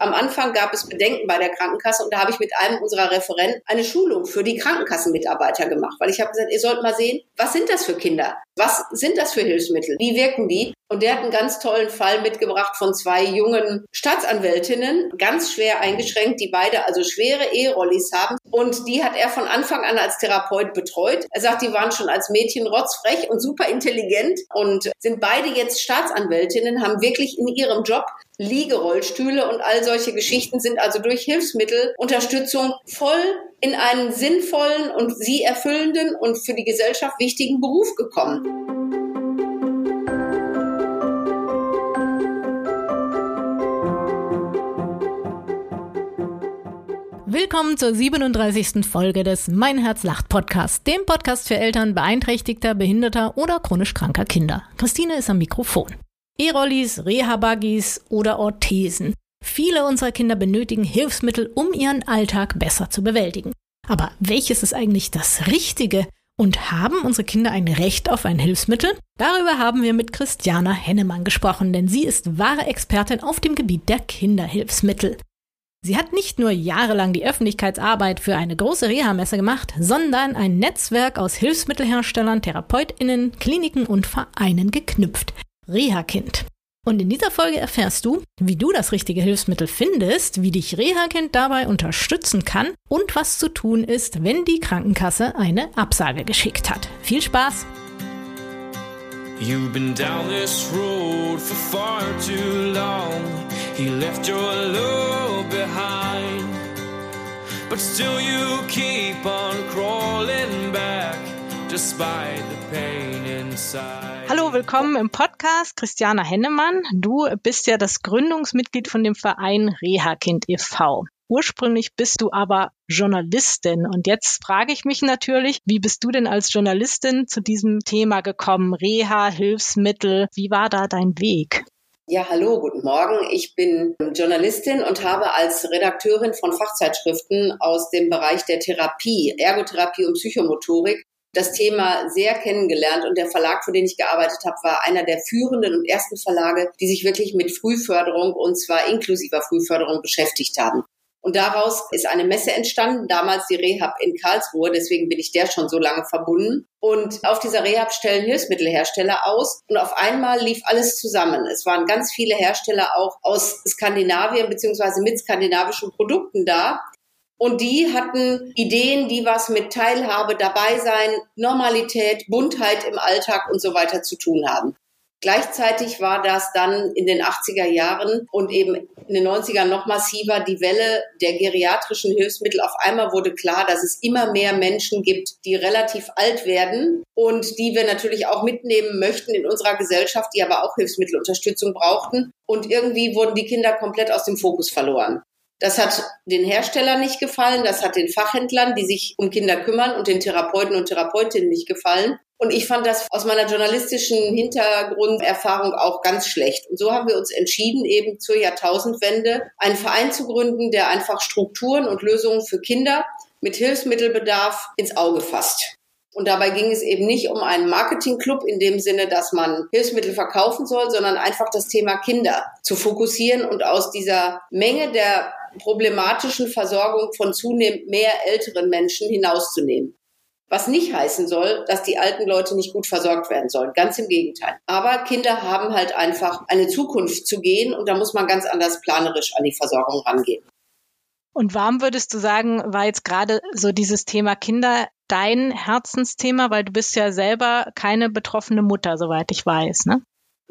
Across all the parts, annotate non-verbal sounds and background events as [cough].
Am Anfang gab es Bedenken bei der Krankenkasse und da habe ich mit einem unserer Referenten eine Schulung für die Krankenkassenmitarbeiter gemacht, weil ich habe gesagt, ihr sollt mal sehen, was sind das für Kinder? Was sind das für Hilfsmittel? Wie wirken die? Und der hat einen ganz tollen Fall mitgebracht von zwei jungen Staatsanwältinnen, ganz schwer eingeschränkt, die beide also schwere E-Rollis haben. Und die hat er von Anfang an als Therapeut betreut. Er sagt, die waren schon als Mädchen rotzfrech und super intelligent und sind beide jetzt Staatsanwältinnen, haben wirklich in ihrem Job Liegerollstühle und all solche Geschichten sind also durch Hilfsmittelunterstützung voll in einen sinnvollen und sie erfüllenden und für die Gesellschaft wichtigen Beruf gekommen. Willkommen zur 37. Folge des Mein Herz lacht Podcast, dem Podcast für Eltern beeinträchtigter, behinderter oder chronisch kranker Kinder. Christine ist am Mikrofon. E-Rollis, Reha-Buggies oder Orthesen. Viele unserer Kinder benötigen Hilfsmittel, um ihren Alltag besser zu bewältigen. Aber welches ist eigentlich das Richtige? Und haben unsere Kinder ein Recht auf ein Hilfsmittel? Darüber haben wir mit Christiana Hennemann gesprochen, denn sie ist wahre Expertin auf dem Gebiet der Kinderhilfsmittel. Sie hat nicht nur jahrelang die Öffentlichkeitsarbeit für eine große Reha-Messe gemacht, sondern ein Netzwerk aus Hilfsmittelherstellern, TherapeutInnen, Kliniken und Vereinen geknüpft. Reha-Kind. Und in dieser Folge erfährst du, wie du das richtige Hilfsmittel findest, wie dich Reha-Kind dabei unterstützen kann und was zu tun ist, wenn die Krankenkasse eine Absage geschickt hat. Viel Spaß! You've been down this road for far too long. He left your love behind. But still you keep on crawling back Hallo, willkommen im Podcast Christiana Hennemann. Du bist ja das Gründungsmitglied von dem Verein Reha-Kind e.V. Ursprünglich bist du aber Journalistin. Und jetzt frage ich mich natürlich, wie bist du denn als Journalistin zu diesem Thema gekommen? Reha, Hilfsmittel, wie war da dein Weg? Ja, hallo, guten Morgen. Ich bin Journalistin und habe als Redakteurin von Fachzeitschriften aus dem Bereich der Therapie, Ergotherapie und Psychomotorik das Thema sehr kennengelernt und der Verlag, für den ich gearbeitet habe, war einer der führenden und ersten Verlage, die sich wirklich mit Frühförderung und zwar inklusiver Frühförderung beschäftigt haben. Und daraus ist eine Messe entstanden, damals die Rehab in Karlsruhe, deswegen bin ich der schon so lange verbunden. Und auf dieser Rehab stellen Hilfsmittelhersteller aus und auf einmal lief alles zusammen. Es waren ganz viele Hersteller auch aus Skandinavien beziehungsweise mit skandinavischen Produkten da. Und die hatten Ideen, die was mit Teilhabe, dabei sein, Normalität, Buntheit im Alltag und so weiter zu tun haben. Gleichzeitig war das dann in den 80er Jahren und eben in den 90ern noch massiver die Welle der geriatrischen Hilfsmittel. Auf einmal wurde klar, dass es immer mehr Menschen gibt, die relativ alt werden und die wir natürlich auch mitnehmen möchten in unserer Gesellschaft, die aber auch Hilfsmittelunterstützung brauchten. Und irgendwie wurden die Kinder komplett aus dem Fokus verloren. Das hat den Herstellern nicht gefallen, das hat den Fachhändlern, die sich um Kinder kümmern und den Therapeuten und Therapeutinnen nicht gefallen. Und ich fand das aus meiner journalistischen Hintergrunderfahrung auch ganz schlecht. Und so haben wir uns entschieden, eben zur Jahrtausendwende einen Verein zu gründen, der einfach Strukturen und Lösungen für Kinder mit Hilfsmittelbedarf ins Auge fasst. Und dabei ging es eben nicht um einen Marketingclub in dem Sinne, dass man Hilfsmittel verkaufen soll, sondern einfach das Thema Kinder zu fokussieren und aus dieser Menge der problematischen Versorgung von zunehmend mehr älteren Menschen hinauszunehmen. Was nicht heißen soll, dass die alten Leute nicht gut versorgt werden sollen. Ganz im Gegenteil. Aber Kinder haben halt einfach eine Zukunft zu gehen und da muss man ganz anders planerisch an die Versorgung rangehen. Und warum würdest du sagen, war jetzt gerade so dieses Thema Kinder dein Herzensthema, weil du bist ja selber keine betroffene Mutter, soweit ich weiß, ne?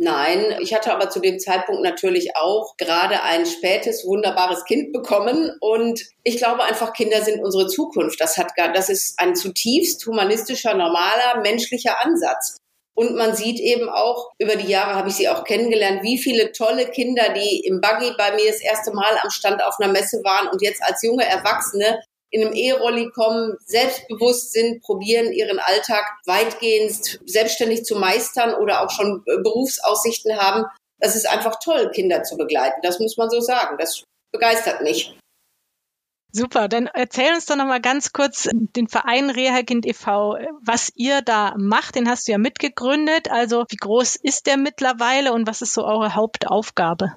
Nein, ich hatte aber zu dem Zeitpunkt natürlich auch gerade ein spätes, wunderbares Kind bekommen. Und ich glaube einfach, Kinder sind unsere Zukunft. Das hat gar, das ist ein zutiefst humanistischer, normaler, menschlicher Ansatz. Und man sieht eben auch, über die Jahre habe ich sie auch kennengelernt, wie viele tolle Kinder, die im Buggy bei mir das erste Mal am Stand auf einer Messe waren und jetzt als junge Erwachsene in einem E-Rolli kommen, selbstbewusst sind, probieren ihren Alltag weitgehend selbstständig zu meistern oder auch schon äh, Berufsaussichten haben. Das ist einfach toll, Kinder zu begleiten. Das muss man so sagen. Das begeistert mich. Super, dann erzähl uns doch noch mal ganz kurz den Verein Rehakind e.V., was ihr da macht. Den hast du ja mitgegründet. Also wie groß ist der mittlerweile und was ist so eure Hauptaufgabe?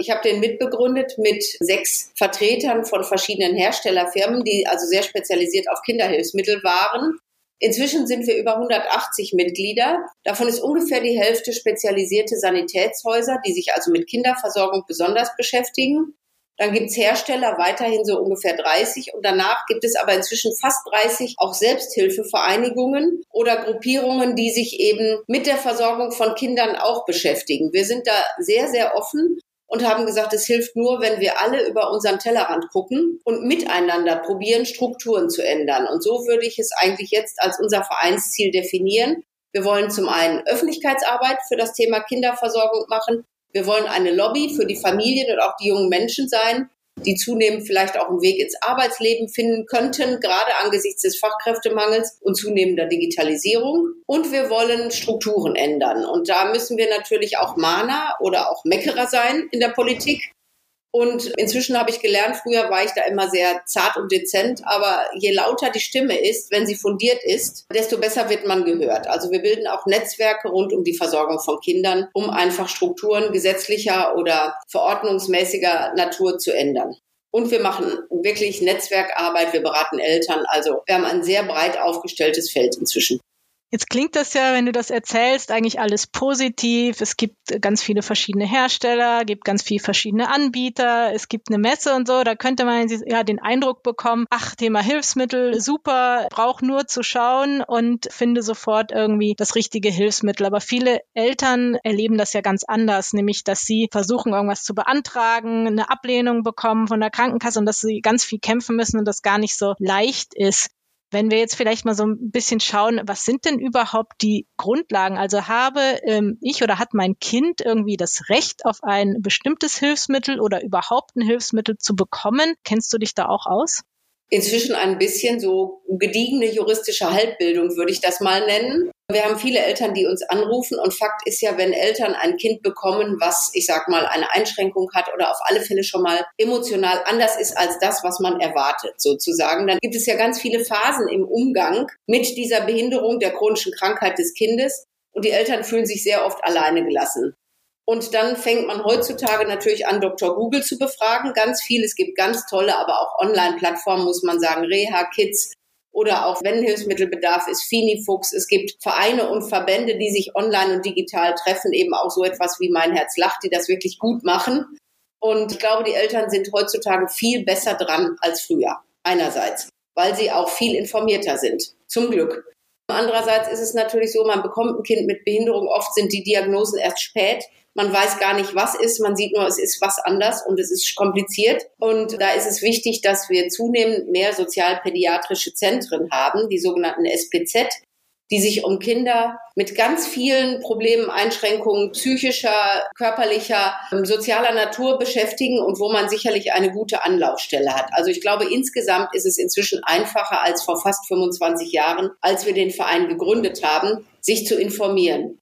Ich habe den mitbegründet mit sechs Vertretern von verschiedenen Herstellerfirmen, die also sehr spezialisiert auf Kinderhilfsmittel waren. Inzwischen sind wir über 180 Mitglieder. Davon ist ungefähr die Hälfte spezialisierte Sanitätshäuser, die sich also mit Kinderversorgung besonders beschäftigen. Dann gibt's Hersteller, weiterhin so ungefähr 30. Und danach gibt es aber inzwischen fast 30 auch Selbsthilfevereinigungen oder Gruppierungen, die sich eben mit der Versorgung von Kindern auch beschäftigen. Wir sind da sehr, sehr offen und haben gesagt, es hilft nur, wenn wir alle über unseren Tellerrand gucken und miteinander probieren, Strukturen zu ändern. Und so würde ich es eigentlich jetzt als unser Vereinsziel definieren. Wir wollen zum einen Öffentlichkeitsarbeit für das Thema Kinderversorgung machen. Wir wollen eine Lobby für die Familien und auch die jungen Menschen sein, die zunehmend vielleicht auch einen Weg ins Arbeitsleben finden könnten, gerade angesichts des Fachkräftemangels und zunehmender Digitalisierung. Und wir wollen Strukturen ändern. Und da müssen wir natürlich auch Mahner oder auch Meckerer sein in der Politik. Und inzwischen habe ich gelernt, früher war ich da immer sehr zart und dezent, aber je lauter die Stimme ist, wenn sie fundiert ist, desto besser wird man gehört. Also wir bilden auch Netzwerke rund um die Versorgung von Kindern, um einfach Strukturen gesetzlicher oder verordnungsmäßiger Natur zu ändern. Und wir machen wirklich Netzwerkarbeit, wir beraten Eltern. Also wir haben ein sehr breit aufgestelltes Feld inzwischen. Jetzt klingt das ja, wenn du das erzählst, eigentlich alles positiv. Es gibt ganz viele verschiedene Hersteller, gibt ganz viele verschiedene Anbieter, es gibt eine Messe und so. Da könnte man ja den Eindruck bekommen, ach, Thema Hilfsmittel, super, brauch nur zu schauen und finde sofort irgendwie das richtige Hilfsmittel. Aber viele Eltern erleben das ja ganz anders, nämlich, dass sie versuchen, irgendwas zu beantragen, eine Ablehnung bekommen von der Krankenkasse und dass sie ganz viel kämpfen müssen und das gar nicht so leicht ist. Wenn wir jetzt vielleicht mal so ein bisschen schauen, was sind denn überhaupt die Grundlagen? Also habe ähm, ich oder hat mein Kind irgendwie das Recht auf ein bestimmtes Hilfsmittel oder überhaupt ein Hilfsmittel zu bekommen? Kennst du dich da auch aus? inzwischen ein bisschen so gediegene juristische Halbbildung, würde ich das mal nennen. Wir haben viele Eltern, die uns anrufen und Fakt ist ja, wenn Eltern ein Kind bekommen, was, ich sag mal, eine Einschränkung hat oder auf alle Fälle schon mal emotional anders ist als das, was man erwartet, sozusagen, dann gibt es ja ganz viele Phasen im Umgang mit dieser Behinderung der chronischen Krankheit des Kindes und die Eltern fühlen sich sehr oft alleine gelassen. Und dann fängt man heutzutage natürlich an, Dr. Google zu befragen. Ganz viel. Es gibt ganz tolle, aber auch Online-Plattformen, muss man sagen. Reha Kids oder auch wenn Hilfsmittelbedarf ist, Finifuchs. Es gibt Vereine und Verbände, die sich online und digital treffen, eben auch so etwas wie Mein Herz lacht, die das wirklich gut machen. Und ich glaube, die Eltern sind heutzutage viel besser dran als früher. Einerseits, weil sie auch viel informierter sind. Zum Glück. Andererseits ist es natürlich so, man bekommt ein Kind mit Behinderung. Oft sind die Diagnosen erst spät. Man weiß gar nicht, was ist. Man sieht nur, es ist was anders und es ist kompliziert. Und da ist es wichtig, dass wir zunehmend mehr sozialpädiatrische Zentren haben, die sogenannten SPZ, die sich um Kinder mit ganz vielen Problemen, Einschränkungen psychischer, körperlicher, ähm, sozialer Natur beschäftigen und wo man sicherlich eine gute Anlaufstelle hat. Also ich glaube, insgesamt ist es inzwischen einfacher als vor fast 25 Jahren, als wir den Verein gegründet haben, sich zu informieren.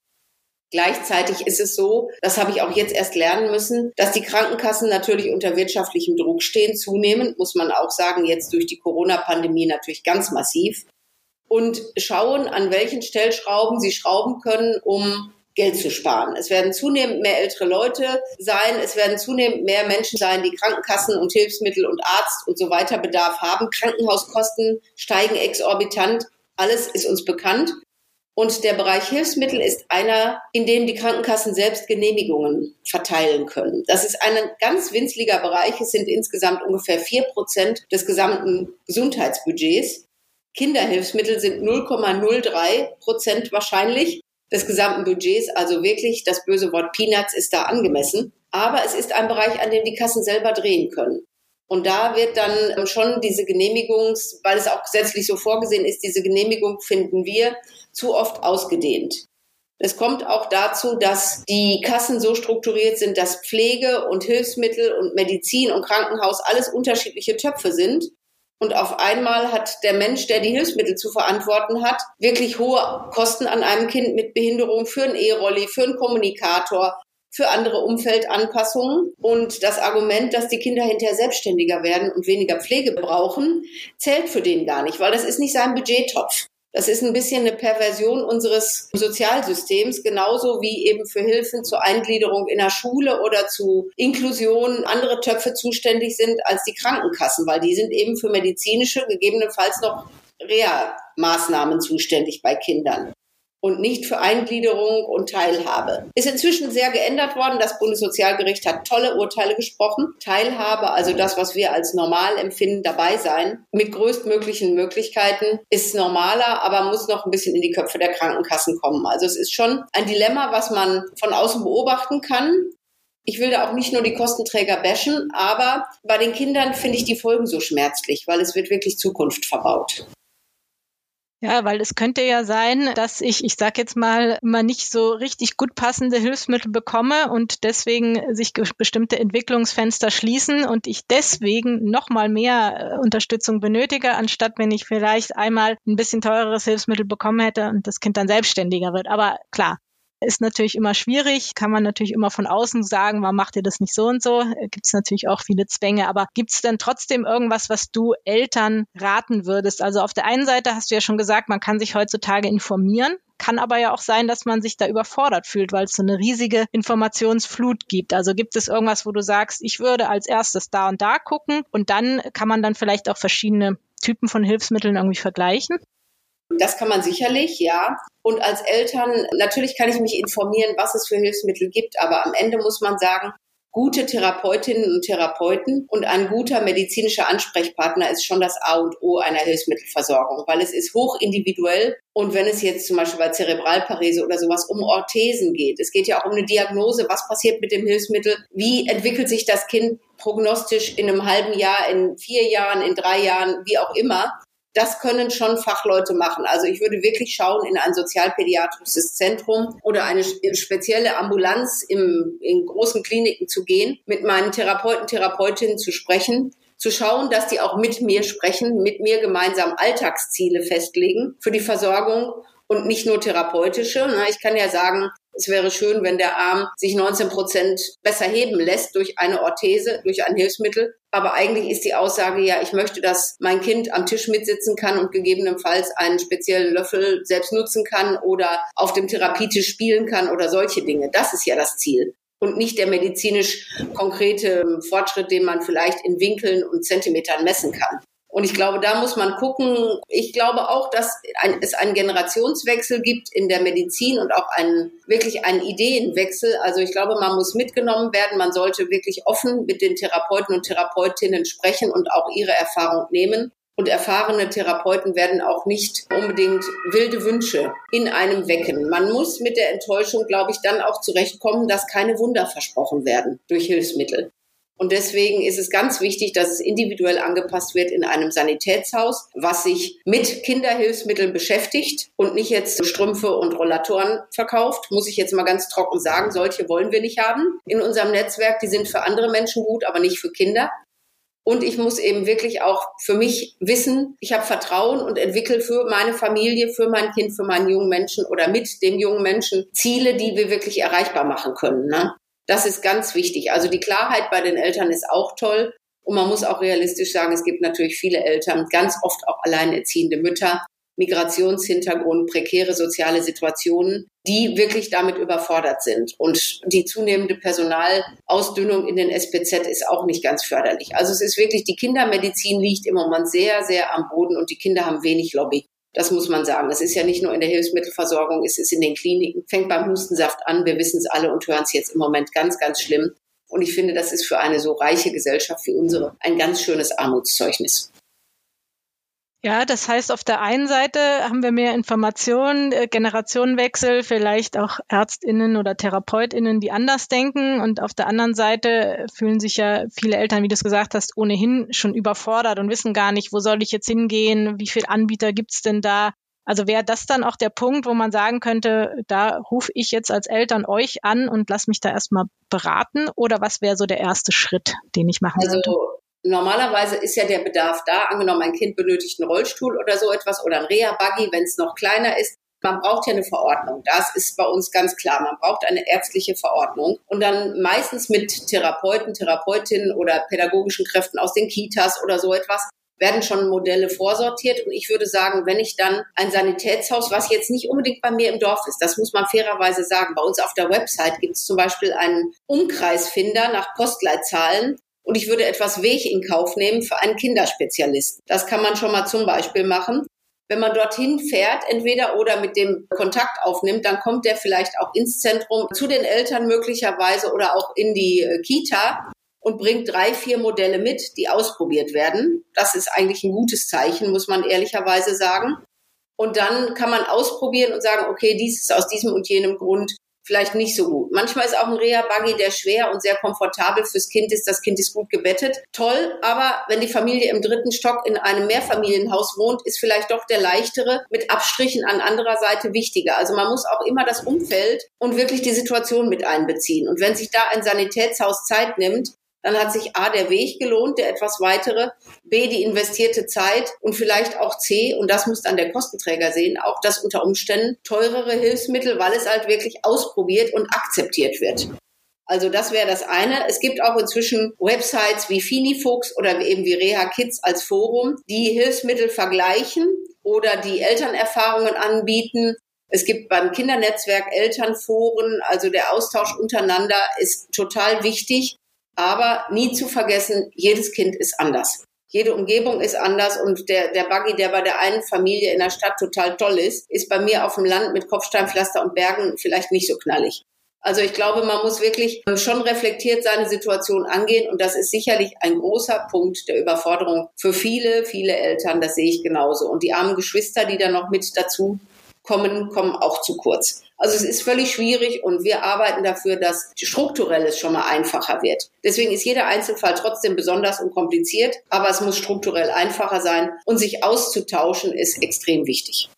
Gleichzeitig ist es so, das habe ich auch jetzt erst lernen müssen, dass die Krankenkassen natürlich unter wirtschaftlichem Druck stehen, zunehmend, muss man auch sagen, jetzt durch die Corona-Pandemie natürlich ganz massiv und schauen, an welchen Stellschrauben sie schrauben können, um Geld zu sparen. Es werden zunehmend mehr ältere Leute sein, es werden zunehmend mehr Menschen sein, die Krankenkassen und Hilfsmittel und Arzt und so weiter Bedarf haben. Krankenhauskosten steigen exorbitant. Alles ist uns bekannt. Und der Bereich Hilfsmittel ist einer, in dem die Krankenkassen selbst Genehmigungen verteilen können. Das ist ein ganz winzliger Bereich. Es sind insgesamt ungefähr vier Prozent des gesamten Gesundheitsbudgets. Kinderhilfsmittel sind 0,03 Prozent wahrscheinlich des gesamten Budgets. Also wirklich, das böse Wort Peanuts ist da angemessen. Aber es ist ein Bereich, an dem die Kassen selber drehen können. Und da wird dann schon diese Genehmigungs, weil es auch gesetzlich so vorgesehen ist, diese Genehmigung finden wir zu oft ausgedehnt. Es kommt auch dazu, dass die Kassen so strukturiert sind, dass Pflege und Hilfsmittel und Medizin und Krankenhaus alles unterschiedliche Töpfe sind und auf einmal hat der Mensch, der die Hilfsmittel zu verantworten hat, wirklich hohe Kosten an einem Kind mit Behinderung für einen E-Rolli, für einen Kommunikator, für andere Umfeldanpassungen. Und das Argument, dass die Kinder hinterher selbstständiger werden und weniger Pflege brauchen, zählt für den gar nicht, weil das ist nicht sein Budgettopf. Das ist ein bisschen eine Perversion unseres Sozialsystems, genauso wie eben für Hilfen zur Eingliederung in der Schule oder zu Inklusion andere Töpfe zuständig sind als die Krankenkassen, weil die sind eben für medizinische, gegebenenfalls noch Reha-Maßnahmen zuständig bei Kindern und nicht für Eingliederung und Teilhabe. Ist inzwischen sehr geändert worden. Das Bundessozialgericht hat tolle Urteile gesprochen. Teilhabe, also das, was wir als normal empfinden, dabei sein, mit größtmöglichen Möglichkeiten, ist normaler, aber muss noch ein bisschen in die Köpfe der Krankenkassen kommen. Also es ist schon ein Dilemma, was man von außen beobachten kann. Ich will da auch nicht nur die Kostenträger bashen, aber bei den Kindern finde ich die Folgen so schmerzlich, weil es wird wirklich Zukunft verbaut. Ja, weil es könnte ja sein, dass ich, ich sag jetzt mal, mal nicht so richtig gut passende Hilfsmittel bekomme und deswegen sich bestimmte Entwicklungsfenster schließen und ich deswegen noch mal mehr äh, Unterstützung benötige, anstatt wenn ich vielleicht einmal ein bisschen teureres Hilfsmittel bekommen hätte und das Kind dann selbstständiger wird. Aber klar, ist natürlich immer schwierig, kann man natürlich immer von außen sagen, warum macht ihr das nicht so und so? Gibt es natürlich auch viele Zwänge, aber gibt es denn trotzdem irgendwas, was du Eltern raten würdest? Also auf der einen Seite hast du ja schon gesagt, man kann sich heutzutage informieren, kann aber ja auch sein, dass man sich da überfordert fühlt, weil es so eine riesige Informationsflut gibt. Also gibt es irgendwas, wo du sagst, ich würde als erstes da und da gucken und dann kann man dann vielleicht auch verschiedene Typen von Hilfsmitteln irgendwie vergleichen? Das kann man sicherlich, ja. Und als Eltern, natürlich kann ich mich informieren, was es für Hilfsmittel gibt, aber am Ende muss man sagen, gute Therapeutinnen und Therapeuten und ein guter medizinischer Ansprechpartner ist schon das A und O einer Hilfsmittelversorgung, weil es ist hoch individuell. Und wenn es jetzt zum Beispiel bei Zerebralparese oder sowas um Orthesen geht, es geht ja auch um eine Diagnose, was passiert mit dem Hilfsmittel, wie entwickelt sich das Kind prognostisch in einem halben Jahr, in vier Jahren, in drei Jahren, wie auch immer das können schon Fachleute machen. Also ich würde wirklich schauen, in ein sozialpädiatrisches Zentrum oder eine spezielle Ambulanz im, in großen Kliniken zu gehen, mit meinen Therapeuten, Therapeutinnen zu sprechen, zu schauen, dass die auch mit mir sprechen, mit mir gemeinsam Alltagsziele festlegen für die Versorgung und nicht nur therapeutische. Ich kann ja sagen, es wäre schön, wenn der Arm sich 19 Prozent besser heben lässt durch eine Orthese, durch ein Hilfsmittel. Aber eigentlich ist die Aussage ja, ich möchte, dass mein Kind am Tisch mitsitzen kann und gegebenenfalls einen speziellen Löffel selbst nutzen kann oder auf dem Therapietisch spielen kann oder solche Dinge. Das ist ja das Ziel und nicht der medizinisch konkrete Fortschritt, den man vielleicht in Winkeln und Zentimetern messen kann. Und ich glaube, da muss man gucken. Ich glaube auch, dass es einen Generationswechsel gibt in der Medizin und auch einen, wirklich einen Ideenwechsel. Also ich glaube, man muss mitgenommen werden. Man sollte wirklich offen mit den Therapeuten und Therapeutinnen sprechen und auch ihre Erfahrung nehmen. Und erfahrene Therapeuten werden auch nicht unbedingt wilde Wünsche in einem wecken. Man muss mit der Enttäuschung, glaube ich, dann auch zurechtkommen, dass keine Wunder versprochen werden durch Hilfsmittel. Und deswegen ist es ganz wichtig, dass es individuell angepasst wird in einem Sanitätshaus, was sich mit Kinderhilfsmitteln beschäftigt und nicht jetzt Strümpfe und Rollatoren verkauft. Muss ich jetzt mal ganz trocken sagen, solche wollen wir nicht haben in unserem Netzwerk. Die sind für andere Menschen gut, aber nicht für Kinder. Und ich muss eben wirklich auch für mich wissen, ich habe Vertrauen und entwickle für meine Familie, für mein Kind, für meinen jungen Menschen oder mit dem jungen Menschen Ziele, die wir wirklich erreichbar machen können. Ne? Das ist ganz wichtig. Also die Klarheit bei den Eltern ist auch toll. Und man muss auch realistisch sagen, es gibt natürlich viele Eltern, ganz oft auch alleinerziehende Mütter, Migrationshintergrund, prekäre soziale Situationen, die wirklich damit überfordert sind. Und die zunehmende Personalausdünnung in den SPZ ist auch nicht ganz förderlich. Also es ist wirklich, die Kindermedizin liegt im Moment sehr, sehr am Boden und die Kinder haben wenig Lobby. Das muss man sagen. Es ist ja nicht nur in der Hilfsmittelversorgung, es ist in den Kliniken, fängt beim Hustensaft an. Wir wissen es alle und hören es jetzt im Moment ganz, ganz schlimm. Und ich finde, das ist für eine so reiche Gesellschaft wie unsere ein ganz schönes Armutszeugnis. Ja, das heißt, auf der einen Seite haben wir mehr Informationen, äh, Generationenwechsel, vielleicht auch Ärztinnen oder Therapeutinnen, die anders denken. Und auf der anderen Seite fühlen sich ja viele Eltern, wie du es gesagt hast, ohnehin schon überfordert und wissen gar nicht, wo soll ich jetzt hingehen, wie viele Anbieter gibt's denn da. Also wäre das dann auch der Punkt, wo man sagen könnte, da rufe ich jetzt als Eltern euch an und lass mich da erstmal beraten? Oder was wäre so der erste Schritt, den ich machen also, sollte? Normalerweise ist ja der Bedarf da. Angenommen, ein Kind benötigt einen Rollstuhl oder so etwas oder ein Reha-Buggy, wenn es noch kleiner ist. Man braucht ja eine Verordnung. Das ist bei uns ganz klar. Man braucht eine ärztliche Verordnung und dann meistens mit Therapeuten, Therapeutinnen oder pädagogischen Kräften aus den Kitas oder so etwas. werden schon Modelle vorsortiert. Und ich würde sagen, wenn ich dann ein Sanitätshaus, was jetzt nicht unbedingt bei mir im Dorf ist, das muss man fairerweise sagen. Bei uns auf der Website gibt es zum Beispiel einen Umkreisfinder nach Postleitzahlen. Und ich würde etwas Weg in Kauf nehmen für einen Kinderspezialisten. Das kann man schon mal zum Beispiel machen. Wenn man dorthin fährt, entweder oder mit dem Kontakt aufnimmt, dann kommt der vielleicht auch ins Zentrum zu den Eltern möglicherweise oder auch in die äh, Kita und bringt drei, vier Modelle mit, die ausprobiert werden. Das ist eigentlich ein gutes Zeichen, muss man ehrlicherweise sagen. Und dann kann man ausprobieren und sagen, okay, dies ist aus diesem und jenem Grund vielleicht nicht so gut. Manchmal ist auch ein Reha-Buggy, der schwer und sehr komfortabel fürs Kind ist. Das Kind ist gut gebettet. Toll, aber wenn die Familie im dritten Stock in einem Mehrfamilienhaus wohnt, ist vielleicht doch der leichtere mit Abstrichen an anderer Seite wichtiger. Also man muss auch immer das Umfeld und wirklich die Situation mit einbeziehen. Und wenn sich da ein Sanitätshaus Zeit nimmt, dann hat sich A, der Weg gelohnt, der etwas weitere, B, die investierte Zeit und vielleicht auch C, und das muss dann der Kostenträger sehen, auch das unter Umständen teurere Hilfsmittel, weil es halt wirklich ausprobiert und akzeptiert wird. Also das wäre das eine. Es gibt auch inzwischen Websites wie Finifuchs oder eben wie Reha Kids als Forum, die Hilfsmittel vergleichen oder die Elternerfahrungen anbieten. Es gibt beim Kindernetzwerk Elternforen, also der Austausch untereinander ist total wichtig. Aber nie zu vergessen, jedes Kind ist anders. Jede Umgebung ist anders und der, der Buggy, der bei der einen Familie in der Stadt total toll ist, ist bei mir auf dem Land mit Kopfsteinpflaster und Bergen vielleicht nicht so knallig. Also ich glaube, man muss wirklich schon reflektiert seine Situation angehen und das ist sicherlich ein großer Punkt der Überforderung für viele, viele Eltern. Das sehe ich genauso. Und die armen Geschwister, die da noch mit dazu kommen, kommen auch zu kurz. Also es ist völlig schwierig und wir arbeiten dafür, dass strukturelles schon mal einfacher wird. Deswegen ist jeder Einzelfall trotzdem besonders und kompliziert, aber es muss strukturell einfacher sein und sich auszutauschen ist extrem wichtig.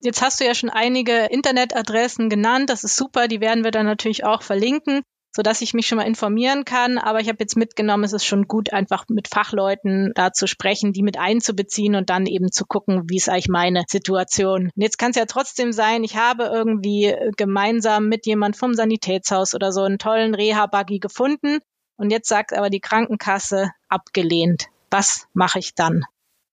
Jetzt hast du ja schon einige Internetadressen genannt. Das ist super. Die werden wir dann natürlich auch verlinken so dass ich mich schon mal informieren kann. Aber ich habe jetzt mitgenommen, es ist schon gut, einfach mit Fachleuten da zu sprechen, die mit einzubeziehen und dann eben zu gucken, wie ist eigentlich meine Situation. Und jetzt kann es ja trotzdem sein, ich habe irgendwie gemeinsam mit jemand vom Sanitätshaus oder so einen tollen Reha-Buggy gefunden und jetzt sagt aber die Krankenkasse abgelehnt. Was mache ich dann?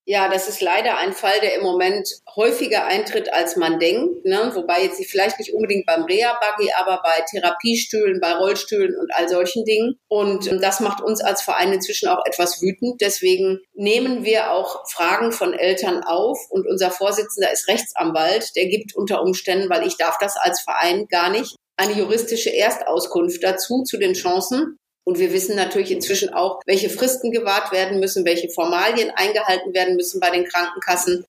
Ja, das ist leider ein Fall, der im Moment häufiger eintritt, als man denkt. Ne? Wobei jetzt vielleicht nicht unbedingt beim Reha-Buggy, aber bei Therapiestühlen, bei Rollstühlen und all solchen Dingen. Und ähm, das macht uns als Verein inzwischen auch etwas wütend. Deswegen nehmen wir auch Fragen von Eltern auf. Und unser Vorsitzender ist Rechtsanwalt. Der gibt unter Umständen, weil ich darf das als Verein gar nicht, eine juristische Erstauskunft dazu, zu den Chancen. Und wir wissen natürlich inzwischen auch, welche Fristen gewahrt werden müssen, welche Formalien eingehalten werden müssen bei den Krankenkassen.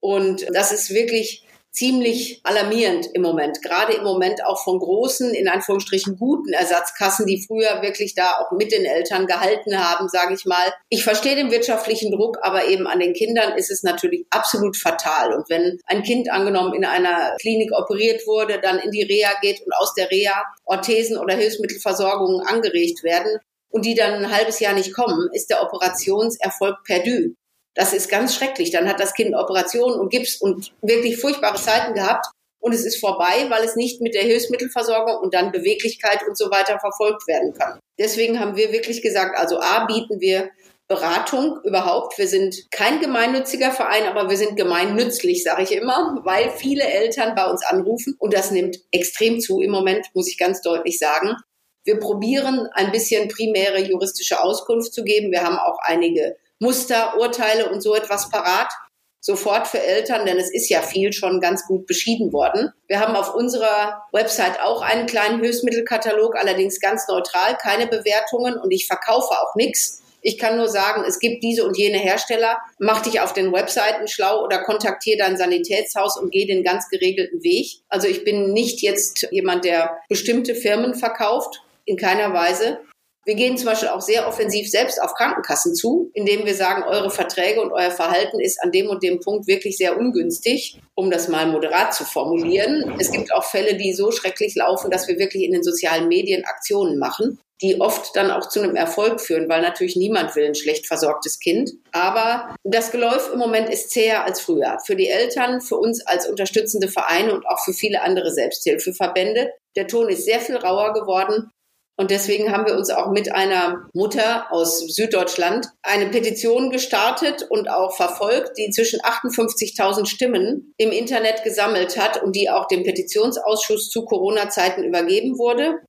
Und das ist wirklich ziemlich alarmierend im Moment. Gerade im Moment auch von großen, in Anführungsstrichen guten Ersatzkassen, die früher wirklich da auch mit den Eltern gehalten haben, sage ich mal. Ich verstehe den wirtschaftlichen Druck, aber eben an den Kindern ist es natürlich absolut fatal. Und wenn ein Kind angenommen in einer Klinik operiert wurde, dann in die Reha geht und aus der Reha Orthesen oder Hilfsmittelversorgungen angeregt werden, und die dann ein halbes Jahr nicht kommen, ist der Operationserfolg perdu. Das ist ganz schrecklich. Dann hat das Kind Operationen und Gips und wirklich furchtbare Zeiten gehabt. Und es ist vorbei, weil es nicht mit der Hilfsmittelversorgung und dann Beweglichkeit und so weiter verfolgt werden kann. Deswegen haben wir wirklich gesagt, also A, bieten wir Beratung überhaupt. Wir sind kein gemeinnütziger Verein, aber wir sind gemeinnützlich, sage ich immer, weil viele Eltern bei uns anrufen und das nimmt extrem zu im Moment, muss ich ganz deutlich sagen. Wir probieren ein bisschen primäre juristische Auskunft zu geben. Wir haben auch einige Muster, Urteile und so etwas parat. Sofort für Eltern, denn es ist ja viel schon ganz gut beschieden worden. Wir haben auf unserer Website auch einen kleinen Hilfsmittelkatalog, allerdings ganz neutral, keine Bewertungen und ich verkaufe auch nichts. Ich kann nur sagen, es gibt diese und jene Hersteller. Mach dich auf den Webseiten schlau oder kontaktiere dein Sanitätshaus und geh den ganz geregelten Weg. Also ich bin nicht jetzt jemand, der bestimmte Firmen verkauft, in keiner Weise. Wir gehen zum Beispiel auch sehr offensiv selbst auf Krankenkassen zu, indem wir sagen, eure Verträge und euer Verhalten ist an dem und dem Punkt wirklich sehr ungünstig, um das mal moderat zu formulieren. Es gibt auch Fälle, die so schrecklich laufen, dass wir wirklich in den sozialen Medien Aktionen machen, die oft dann auch zu einem Erfolg führen, weil natürlich niemand will ein schlecht versorgtes Kind. Aber das Geläuf im Moment ist zäher als früher. Für die Eltern, für uns als unterstützende Vereine und auch für viele andere Selbsthilfeverbände. Der Ton ist sehr viel rauer geworden. Und deswegen haben wir uns auch mit einer Mutter aus Süddeutschland eine Petition gestartet und auch verfolgt, die zwischen 58.000 Stimmen im Internet gesammelt hat und die auch dem Petitionsausschuss zu Corona-Zeiten übergeben wurde.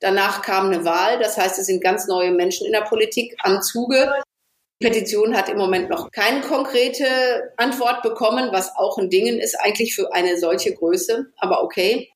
Danach kam eine Wahl, das heißt, es sind ganz neue Menschen in der Politik am Zuge. Die Petition hat im Moment noch keine konkrete Antwort bekommen, was auch ein Dingen ist eigentlich für eine solche Größe. Aber okay.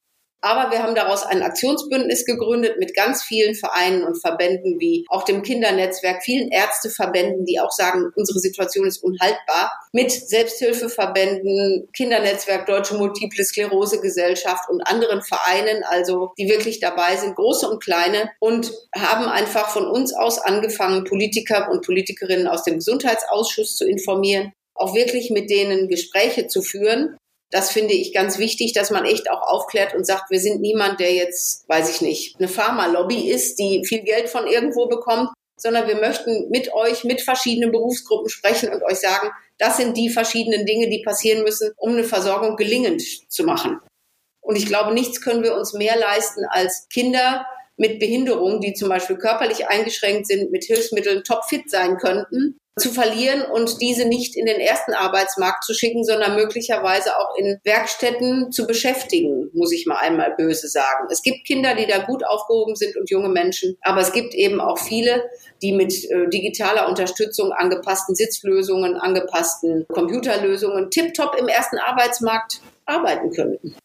Aber wir haben daraus ein Aktionsbündnis gegründet mit ganz vielen Vereinen und Verbänden wie auch dem Kindernetzwerk, vielen Ärzteverbänden, die auch sagen, unsere Situation ist unhaltbar, mit Selbsthilfeverbänden, Kindernetzwerk, Deutsche Multiple Sklerose Gesellschaft und anderen Vereinen, also die wirklich dabei sind, große und kleine, und haben einfach von uns aus angefangen, Politiker und Politikerinnen aus dem Gesundheitsausschuss zu informieren, auch wirklich mit denen Gespräche zu führen das finde ich ganz wichtig, dass man echt auch aufklärt und sagt, wir sind niemand, der jetzt, weiß ich nicht, eine Pharmalobby ist, die viel Geld von irgendwo bekommt, sondern wir möchten mit euch, mit verschiedenen Berufsgruppen sprechen und euch sagen, das sind die verschiedenen Dinge, die passieren müssen, um eine Versorgung gelingend zu machen. Und ich glaube, nichts können wir uns mehr leisten als Kinder mit Behinderung, die zum Beispiel körperlich eingeschränkt sind, mit Hilfsmitteln topfit sein könnten, zu verlieren und diese nicht in den ersten Arbeitsmarkt zu schicken, sondern möglicherweise auch in Werkstätten zu beschäftigen, muss ich mal einmal böse sagen. Es gibt Kinder, die da gut aufgehoben sind und junge Menschen, aber es gibt eben auch viele, die mit äh, digitaler Unterstützung, angepassten Sitzlösungen, angepassten Computerlösungen tiptop im ersten Arbeitsmarkt arbeiten könnten.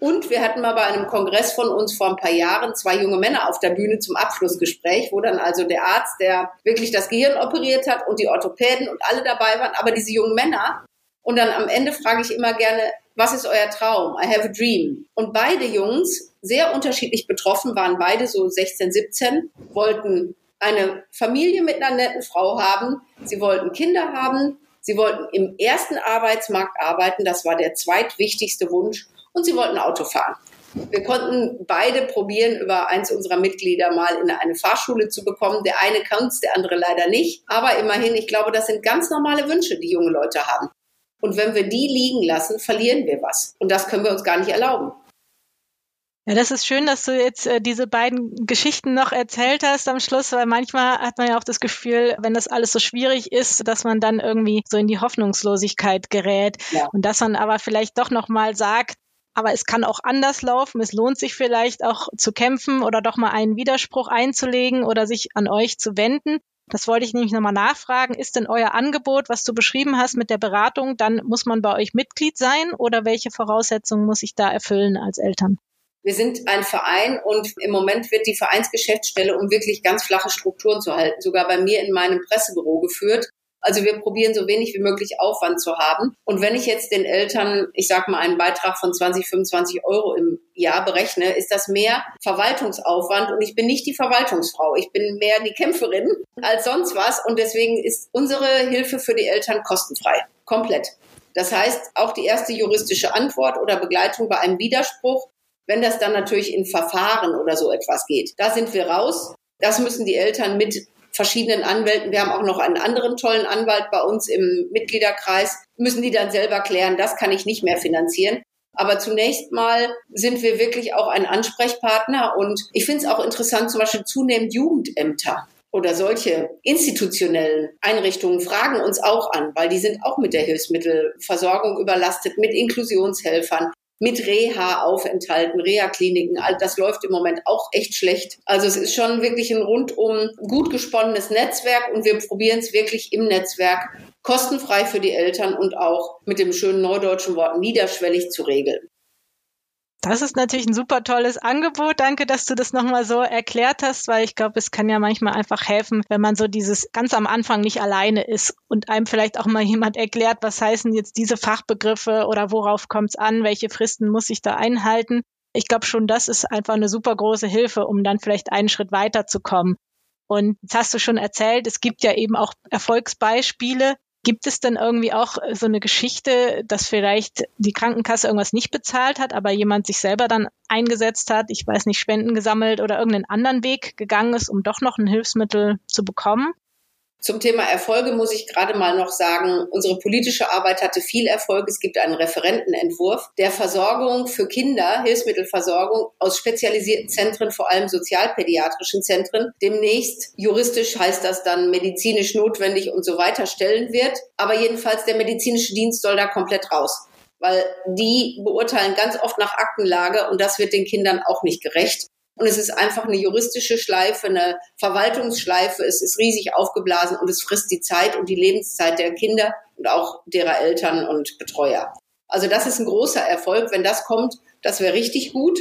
Und wir hatten mal bei einem Kongress von uns vor ein paar Jahren zwei junge Männer auf der Bühne zum Abschlussgespräch, wo dann also der Arzt, der wirklich das Gehirn operiert hat und die Orthopäden und alle dabei waren, aber diese jungen Männer. Und dann am Ende frage ich immer gerne, was ist euer Traum? I have a dream. Und beide Jungs, sehr unterschiedlich betroffen, waren beide so 16, 17, wollten eine Familie mit einer netten Frau haben, sie wollten Kinder haben, sie wollten im ersten Arbeitsmarkt arbeiten, das war der zweitwichtigste Wunsch und sie wollten Auto fahren. Wir konnten beide probieren, über eins unserer Mitglieder mal in eine Fahrschule zu bekommen. Der eine kann es, der andere leider nicht. Aber immerhin, ich glaube, das sind ganz normale Wünsche, die junge Leute haben. Und wenn wir die liegen lassen, verlieren wir was. Und das können wir uns gar nicht erlauben. Ja, das ist schön, dass du jetzt äh, diese beiden Geschichten noch erzählt hast am Schluss, weil manchmal hat man ja auch das Gefühl, wenn das alles so schwierig ist, dass man dann irgendwie so in die Hoffnungslosigkeit gerät ja. und dass man aber vielleicht doch noch mal sagt, aber es kann auch anders laufen. Es lohnt sich vielleicht auch zu kämpfen oder doch mal einen Widerspruch einzulegen oder sich an euch zu wenden. Das wollte ich nämlich nochmal nachfragen. Ist denn euer Angebot, was du beschrieben hast mit der Beratung, dann muss man bei euch Mitglied sein oder welche Voraussetzungen muss ich da erfüllen als Eltern? Wir sind ein Verein und im Moment wird die Vereinsgeschäftsstelle, um wirklich ganz flache Strukturen zu halten, sogar bei mir in meinem Pressebüro geführt. Also wir probieren so wenig wie möglich Aufwand zu haben. Und wenn ich jetzt den Eltern, ich sag mal, einen Beitrag von 20, 25 Euro im Jahr berechne, ist das mehr Verwaltungsaufwand und ich bin nicht die Verwaltungsfrau. Ich bin mehr die Kämpferin als sonst was. Und deswegen ist unsere Hilfe für die Eltern kostenfrei. Komplett. Das heißt, auch die erste juristische Antwort oder Begleitung bei einem Widerspruch, wenn das dann natürlich in Verfahren oder so etwas geht, da sind wir raus. Das müssen die Eltern mit verschiedenen Anwälten. Wir haben auch noch einen anderen tollen Anwalt bei uns im Mitgliederkreis. Müssen die dann selber klären, das kann ich nicht mehr finanzieren. Aber zunächst mal sind wir wirklich auch ein Ansprechpartner und ich finde es auch interessant, zum Beispiel zunehmend Jugendämter oder solche institutionellen Einrichtungen fragen uns auch an, weil die sind auch mit der Hilfsmittelversorgung überlastet, mit Inklusionshelfern mit Reha-Aufenthalten, Reha-Kliniken. Das läuft im Moment auch echt schlecht. Also es ist schon wirklich ein rundum gut gesponnenes Netzwerk und wir probieren es wirklich im Netzwerk kostenfrei für die Eltern und auch mit dem schönen neudeutschen Wort niederschwellig zu regeln. Das ist natürlich ein super tolles Angebot. Danke, dass du das nochmal so erklärt hast, weil ich glaube, es kann ja manchmal einfach helfen, wenn man so dieses ganz am Anfang nicht alleine ist und einem vielleicht auch mal jemand erklärt, was heißen jetzt diese Fachbegriffe oder worauf kommt es an, welche Fristen muss ich da einhalten. Ich glaube schon, das ist einfach eine super große Hilfe, um dann vielleicht einen Schritt weiterzukommen. Und jetzt hast du schon erzählt, es gibt ja eben auch Erfolgsbeispiele, Gibt es denn irgendwie auch so eine Geschichte, dass vielleicht die Krankenkasse irgendwas nicht bezahlt hat, aber jemand sich selber dann eingesetzt hat, ich weiß nicht, Spenden gesammelt oder irgendeinen anderen Weg gegangen ist, um doch noch ein Hilfsmittel zu bekommen? Zum Thema Erfolge muss ich gerade mal noch sagen, unsere politische Arbeit hatte viel Erfolg. Es gibt einen Referentenentwurf der Versorgung für Kinder, Hilfsmittelversorgung aus spezialisierten Zentren, vor allem sozialpädiatrischen Zentren. Demnächst juristisch heißt das dann medizinisch notwendig und so weiter stellen wird. Aber jedenfalls der medizinische Dienst soll da komplett raus weil die beurteilen ganz oft nach Aktenlage und das wird den Kindern auch nicht gerecht. Und es ist einfach eine juristische Schleife, eine Verwaltungsschleife. Es ist riesig aufgeblasen und es frisst die Zeit und die Lebenszeit der Kinder und auch derer Eltern und Betreuer. Also das ist ein großer Erfolg. Wenn das kommt, das wäre richtig gut.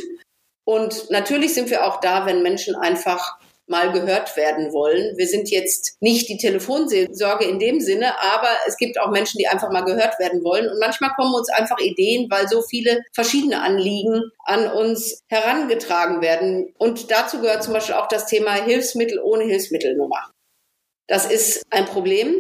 Und natürlich sind wir auch da, wenn Menschen einfach mal gehört werden wollen. Wir sind jetzt nicht die Telefonseelsorge in dem Sinne, aber es gibt auch Menschen, die einfach mal gehört werden wollen. Und manchmal kommen uns einfach Ideen, weil so viele verschiedene Anliegen an uns herangetragen werden. Und dazu gehört zum Beispiel auch das Thema Hilfsmittel ohne Hilfsmittelnummer. Das ist ein Problem.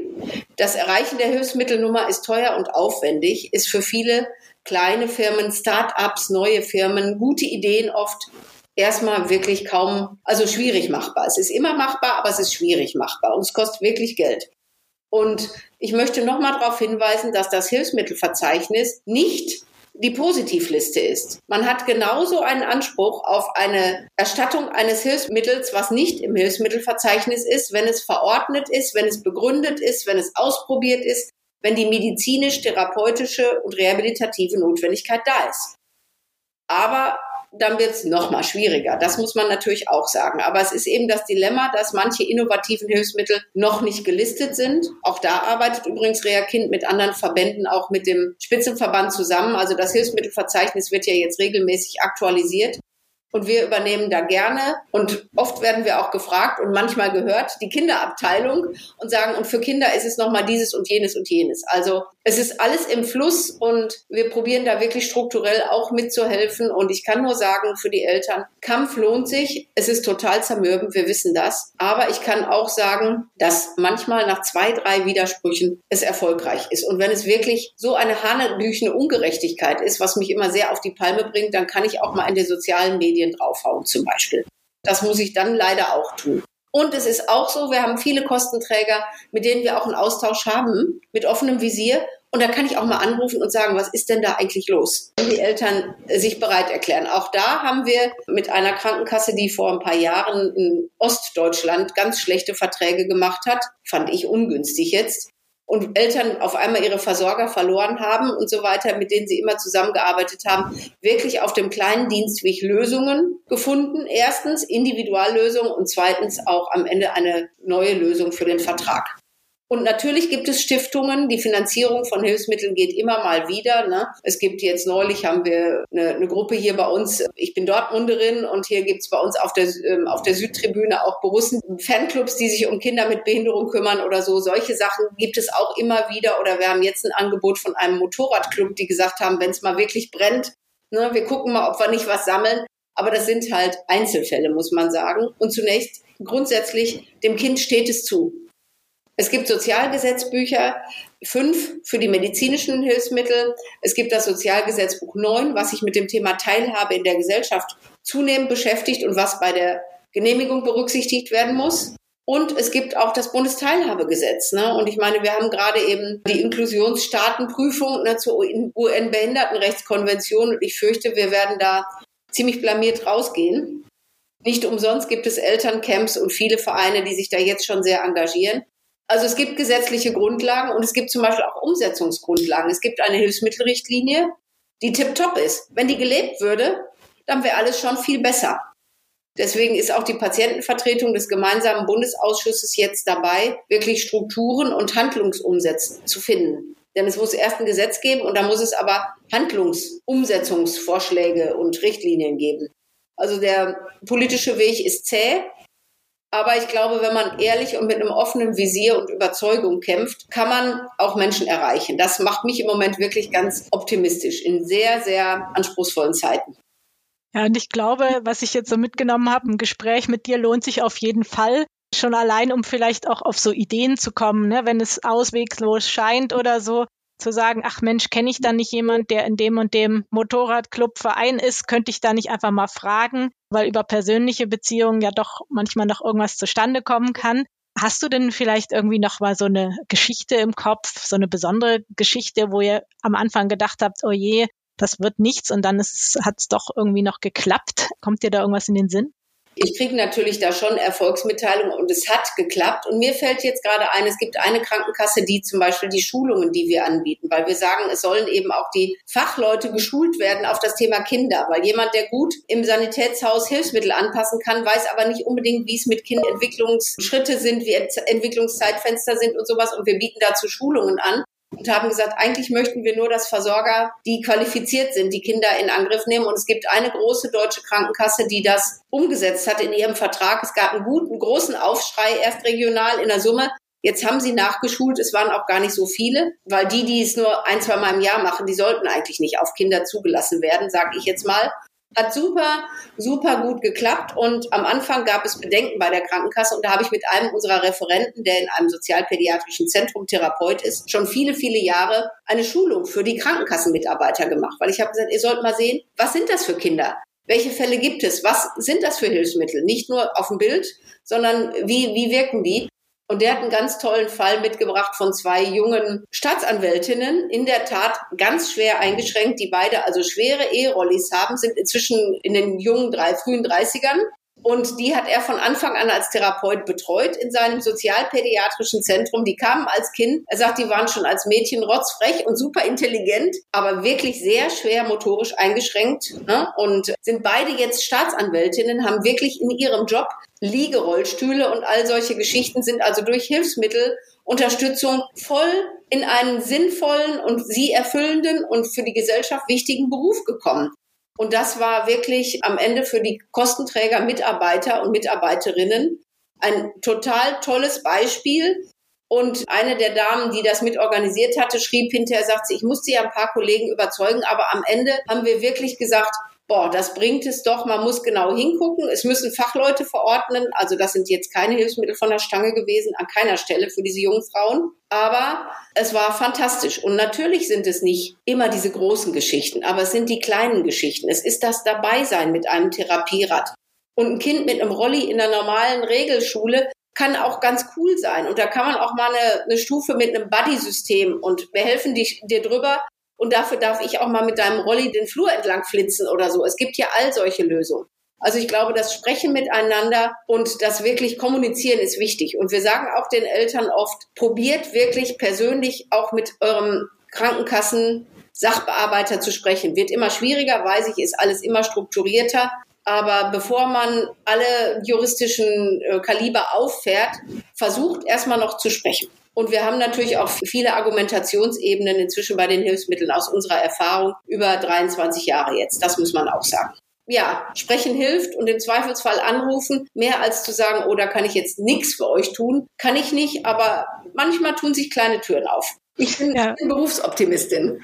Das Erreichen der Hilfsmittelnummer ist teuer und aufwendig, ist für viele kleine Firmen, Start-ups, neue Firmen, gute Ideen oft erstmal wirklich kaum, also schwierig machbar. Es ist immer machbar, aber es ist schwierig machbar und es kostet wirklich Geld. Und ich möchte nochmal darauf hinweisen, dass das Hilfsmittelverzeichnis nicht die Positivliste ist. Man hat genauso einen Anspruch auf eine Erstattung eines Hilfsmittels, was nicht im Hilfsmittelverzeichnis ist, wenn es verordnet ist, wenn es begründet ist, wenn es ausprobiert ist, wenn die medizinisch, therapeutische und rehabilitative Notwendigkeit da ist. Aber dann wird es noch mal schwieriger. Das muss man natürlich auch sagen. Aber es ist eben das Dilemma, dass manche innovativen Hilfsmittel noch nicht gelistet sind. Auch da arbeitet übrigens Rea Kind mit anderen Verbänden, auch mit dem Spitzenverband zusammen. Also das Hilfsmittelverzeichnis wird ja jetzt regelmäßig aktualisiert. Und wir übernehmen da gerne und oft werden wir auch gefragt und manchmal gehört die Kinderabteilung und sagen, und für Kinder ist es nochmal dieses und jenes und jenes. Also es ist alles im Fluss und wir probieren da wirklich strukturell auch mitzuhelfen. Und ich kann nur sagen, für die Eltern, Kampf lohnt sich. Es ist total zermürbend, wir wissen das. Aber ich kann auch sagen, dass manchmal nach zwei, drei Widersprüchen es erfolgreich ist. Und wenn es wirklich so eine hanebüchene Ungerechtigkeit ist, was mich immer sehr auf die Palme bringt, dann kann ich auch mal in den sozialen Medien Medien draufhauen zum Beispiel. Das muss ich dann leider auch tun. Und es ist auch so, wir haben viele Kostenträger, mit denen wir auch einen Austausch haben, mit offenem Visier. Und da kann ich auch mal anrufen und sagen, was ist denn da eigentlich los? Wenn die Eltern sich bereit erklären. Auch da haben wir mit einer Krankenkasse, die vor ein paar Jahren in Ostdeutschland ganz schlechte Verträge gemacht hat, fand ich ungünstig jetzt, und Eltern auf einmal ihre Versorger verloren haben und so weiter, mit denen sie immer zusammengearbeitet haben, wirklich auf dem kleinen Dienstweg Lösungen gefunden. Erstens Individuallösungen und zweitens auch am Ende eine neue Lösung für den Vertrag. Und natürlich gibt es Stiftungen. Die Finanzierung von Hilfsmitteln geht immer mal wieder. Ne? Es gibt jetzt neulich haben wir eine, eine Gruppe hier bei uns. Ich bin Dortmunderin und hier gibt's bei uns auf der, ähm, auf der Südtribüne auch Borussen Fanclubs, die sich um Kinder mit Behinderung kümmern oder so. Solche Sachen gibt es auch immer wieder. Oder wir haben jetzt ein Angebot von einem Motorradclub, die gesagt haben, wenn es mal wirklich brennt, ne, wir gucken mal, ob wir nicht was sammeln. Aber das sind halt Einzelfälle, muss man sagen. Und zunächst grundsätzlich, dem Kind steht es zu. Es gibt Sozialgesetzbücher, fünf für die medizinischen Hilfsmittel. Es gibt das Sozialgesetzbuch neun, was sich mit dem Thema Teilhabe in der Gesellschaft zunehmend beschäftigt und was bei der Genehmigung berücksichticht werden muss. Und es gibt auch das Bundesteilhabegesetz. Ne? Und ich meine, wir haben gerade eben die Inklusionsstaatenprüfung ne, zur UN-Behindertenrechtskonvention. Und ich fürchte, wir werden da ziemlich blamiert rausgehen. Nicht umsonst gibt es Elterncamps und viele Vereine, die sich da jetzt schon sehr engagieren. Also es gibt gesetzliche Grundlagen und es gibt zum Beispiel auch Umsetzungsgrundlagen. Es gibt eine Hilfsmittelrichtlinie, die tiptop ist. Wenn die gelebt würde, dann wäre alles schon viel besser. Deswegen ist auch die Patientenvertretung des gemeinsamen Bundesausschusses jetzt dabei, wirklich Strukturen und Handlungsumsätze zu finden. Denn es muss erst ein Gesetz geben und da muss es aber Handlungsumsetzungsvorschläge und Richtlinien geben. Also der politische Weg ist zäh, aber ich glaube, wenn man ehrlich und mit einem offenen Visier und Überzeugung kämpft, kann man auch Menschen erreichen. Das macht mich im Moment wirklich ganz optimistisch in sehr, sehr anspruchsvollen Zeiten. Ja, und ich glaube, was ich jetzt so mitgenommen habe, ein Gespräch mit dir lohnt sich auf jeden Fall. Schon allein, um vielleicht auch auf so Ideen zu kommen, ne? wenn es auswegslos scheint oder so, zu sagen, ach Mensch, kenne ich da nicht jemand, der in dem und dem Motorradclub Verein ist, könnte ich da nicht einfach mal fragen, weil über persönliche Beziehungen ja doch manchmal noch irgendwas zustande kommen kann. Hast du denn vielleicht irgendwie noch mal so eine Geschichte im Kopf, so eine besondere Geschichte, wo ihr am Anfang gedacht habt, oh je, das wird nichts und dann hat es doch irgendwie noch geklappt? Kommt dir da irgendwas in den Sinn? Ich kriege natürlich da schon Erfolgsmitteilungen und es hat geklappt. Und mir fällt jetzt gerade ein, es gibt eine Krankenkasse, die zum Beispiel die Schulungen, die wir anbieten, weil wir sagen, es sollen eben auch die Fachleute geschult werden auf das Thema Kinder. Weil jemand, der gut im Sanitätshaus Hilfsmittel anpassen kann, weiß aber nicht unbedingt, wie es mit Kindentwicklungsschritte sind, wie Entwicklungszeitfenster sind und sowas. Und wir bieten dazu Schulungen an und haben gesagt, eigentlich möchten wir nur, dass Versorger, die qualifiziert sind, die Kinder in Angriff nehmen. Und es gibt eine große deutsche Krankenkasse, die das umgesetzt hat in ihrem Vertrag. Es gab einen guten, großen Aufschrei, erst regional in der Summe. Jetzt haben sie nachgeschult, es waren auch gar nicht so viele, weil die, die es nur ein, zwei Mal im Jahr machen, die sollten eigentlich nicht auf Kinder zugelassen werden, sage ich jetzt mal. Hat super, super gut geklappt und am Anfang gab es Bedenken bei der Krankenkasse und da habe ich mit einem unserer Referenten, der in einem sozialpädiatrischen Zentrum Therapeut ist, schon viele, viele Jahre eine Schulung für die Krankenkassenmitarbeiter gemacht, weil ich habe gesagt, ihr sollt mal sehen, was sind das für Kinder? Welche Fälle gibt es? Was sind das für Hilfsmittel? Nicht nur auf dem Bild, sondern wie, wie wirken die? Und der hat einen ganz tollen Fall mitgebracht von zwei jungen Staatsanwältinnen, in der Tat ganz schwer eingeschränkt, die beide also schwere E-Rollis haben, sind inzwischen in den jungen drei, frühen 30ern und die hat er von Anfang an als Therapeut betreut in seinem sozialpädiatrischen Zentrum. Die kamen als Kind, er sagt, die waren schon als Mädchen rotzfrech und super intelligent, aber wirklich sehr schwer motorisch eingeschränkt ne? und sind beide jetzt Staatsanwältinnen, haben wirklich in ihrem Job Liegerollstühle und all solche Geschichten sind also durch Hilfsmittel Unterstützung voll in einen sinnvollen und sie erfüllenden und für die Gesellschaft wichtigen Beruf gekommen. Und das war wirklich am Ende für die Kostenträger, Mitarbeiter und Mitarbeiterinnen ein total tolles Beispiel. Und eine der Damen, die das mitorganisiert hatte, schrieb hinterher, sagt sie, ich musste ja ein paar Kollegen überzeugen, aber am Ende haben wir wirklich gesagt, boah, das bringt es doch, man muss genau hingucken. Es müssen Fachleute verordnen. Also das sind jetzt keine Hilfsmittel von der Stange gewesen, an keiner Stelle für diese jungen Frauen. Aber es war fantastisch. Und natürlich sind es nicht immer diese großen Geschichten, aber es sind die kleinen Geschichten. Es ist das Dabeisein mit einem Therapierad. Und ein Kind mit einem Rolli in der normalen Regelschule kann auch ganz cool sein. Und da kann man auch mal eine, eine Stufe mit einem Buddy-System und wir helfen dich, dir drüber und dafür darf ich auch mal mit deinem Rolli den Flur entlang flitzen oder so. Es gibt ja all solche Lösungen. Also ich glaube, das Sprechen miteinander und das wirklich Kommunizieren ist wichtig. Und wir sagen auch den Eltern oft, probiert wirklich persönlich auch mit eurem Krankenkassen Sachbearbeiter zu sprechen. Wird immer schwieriger, weiß ich, ist alles immer strukturierter. Aber bevor man alle juristischen äh, Kaliber auffährt, versucht erstmal noch zu sprechen. Und wir haben natürlich auch viele Argumentationsebenen inzwischen bei den Hilfsmitteln aus unserer Erfahrung über 23 Jahre jetzt. Das muss man auch sagen. Ja, sprechen hilft und im Zweifelsfall anrufen, mehr als zu sagen, oh, da kann ich jetzt nichts für euch tun, kann ich nicht, aber manchmal tun sich kleine Türen auf. Ich bin, ja. Berufsoptimistin.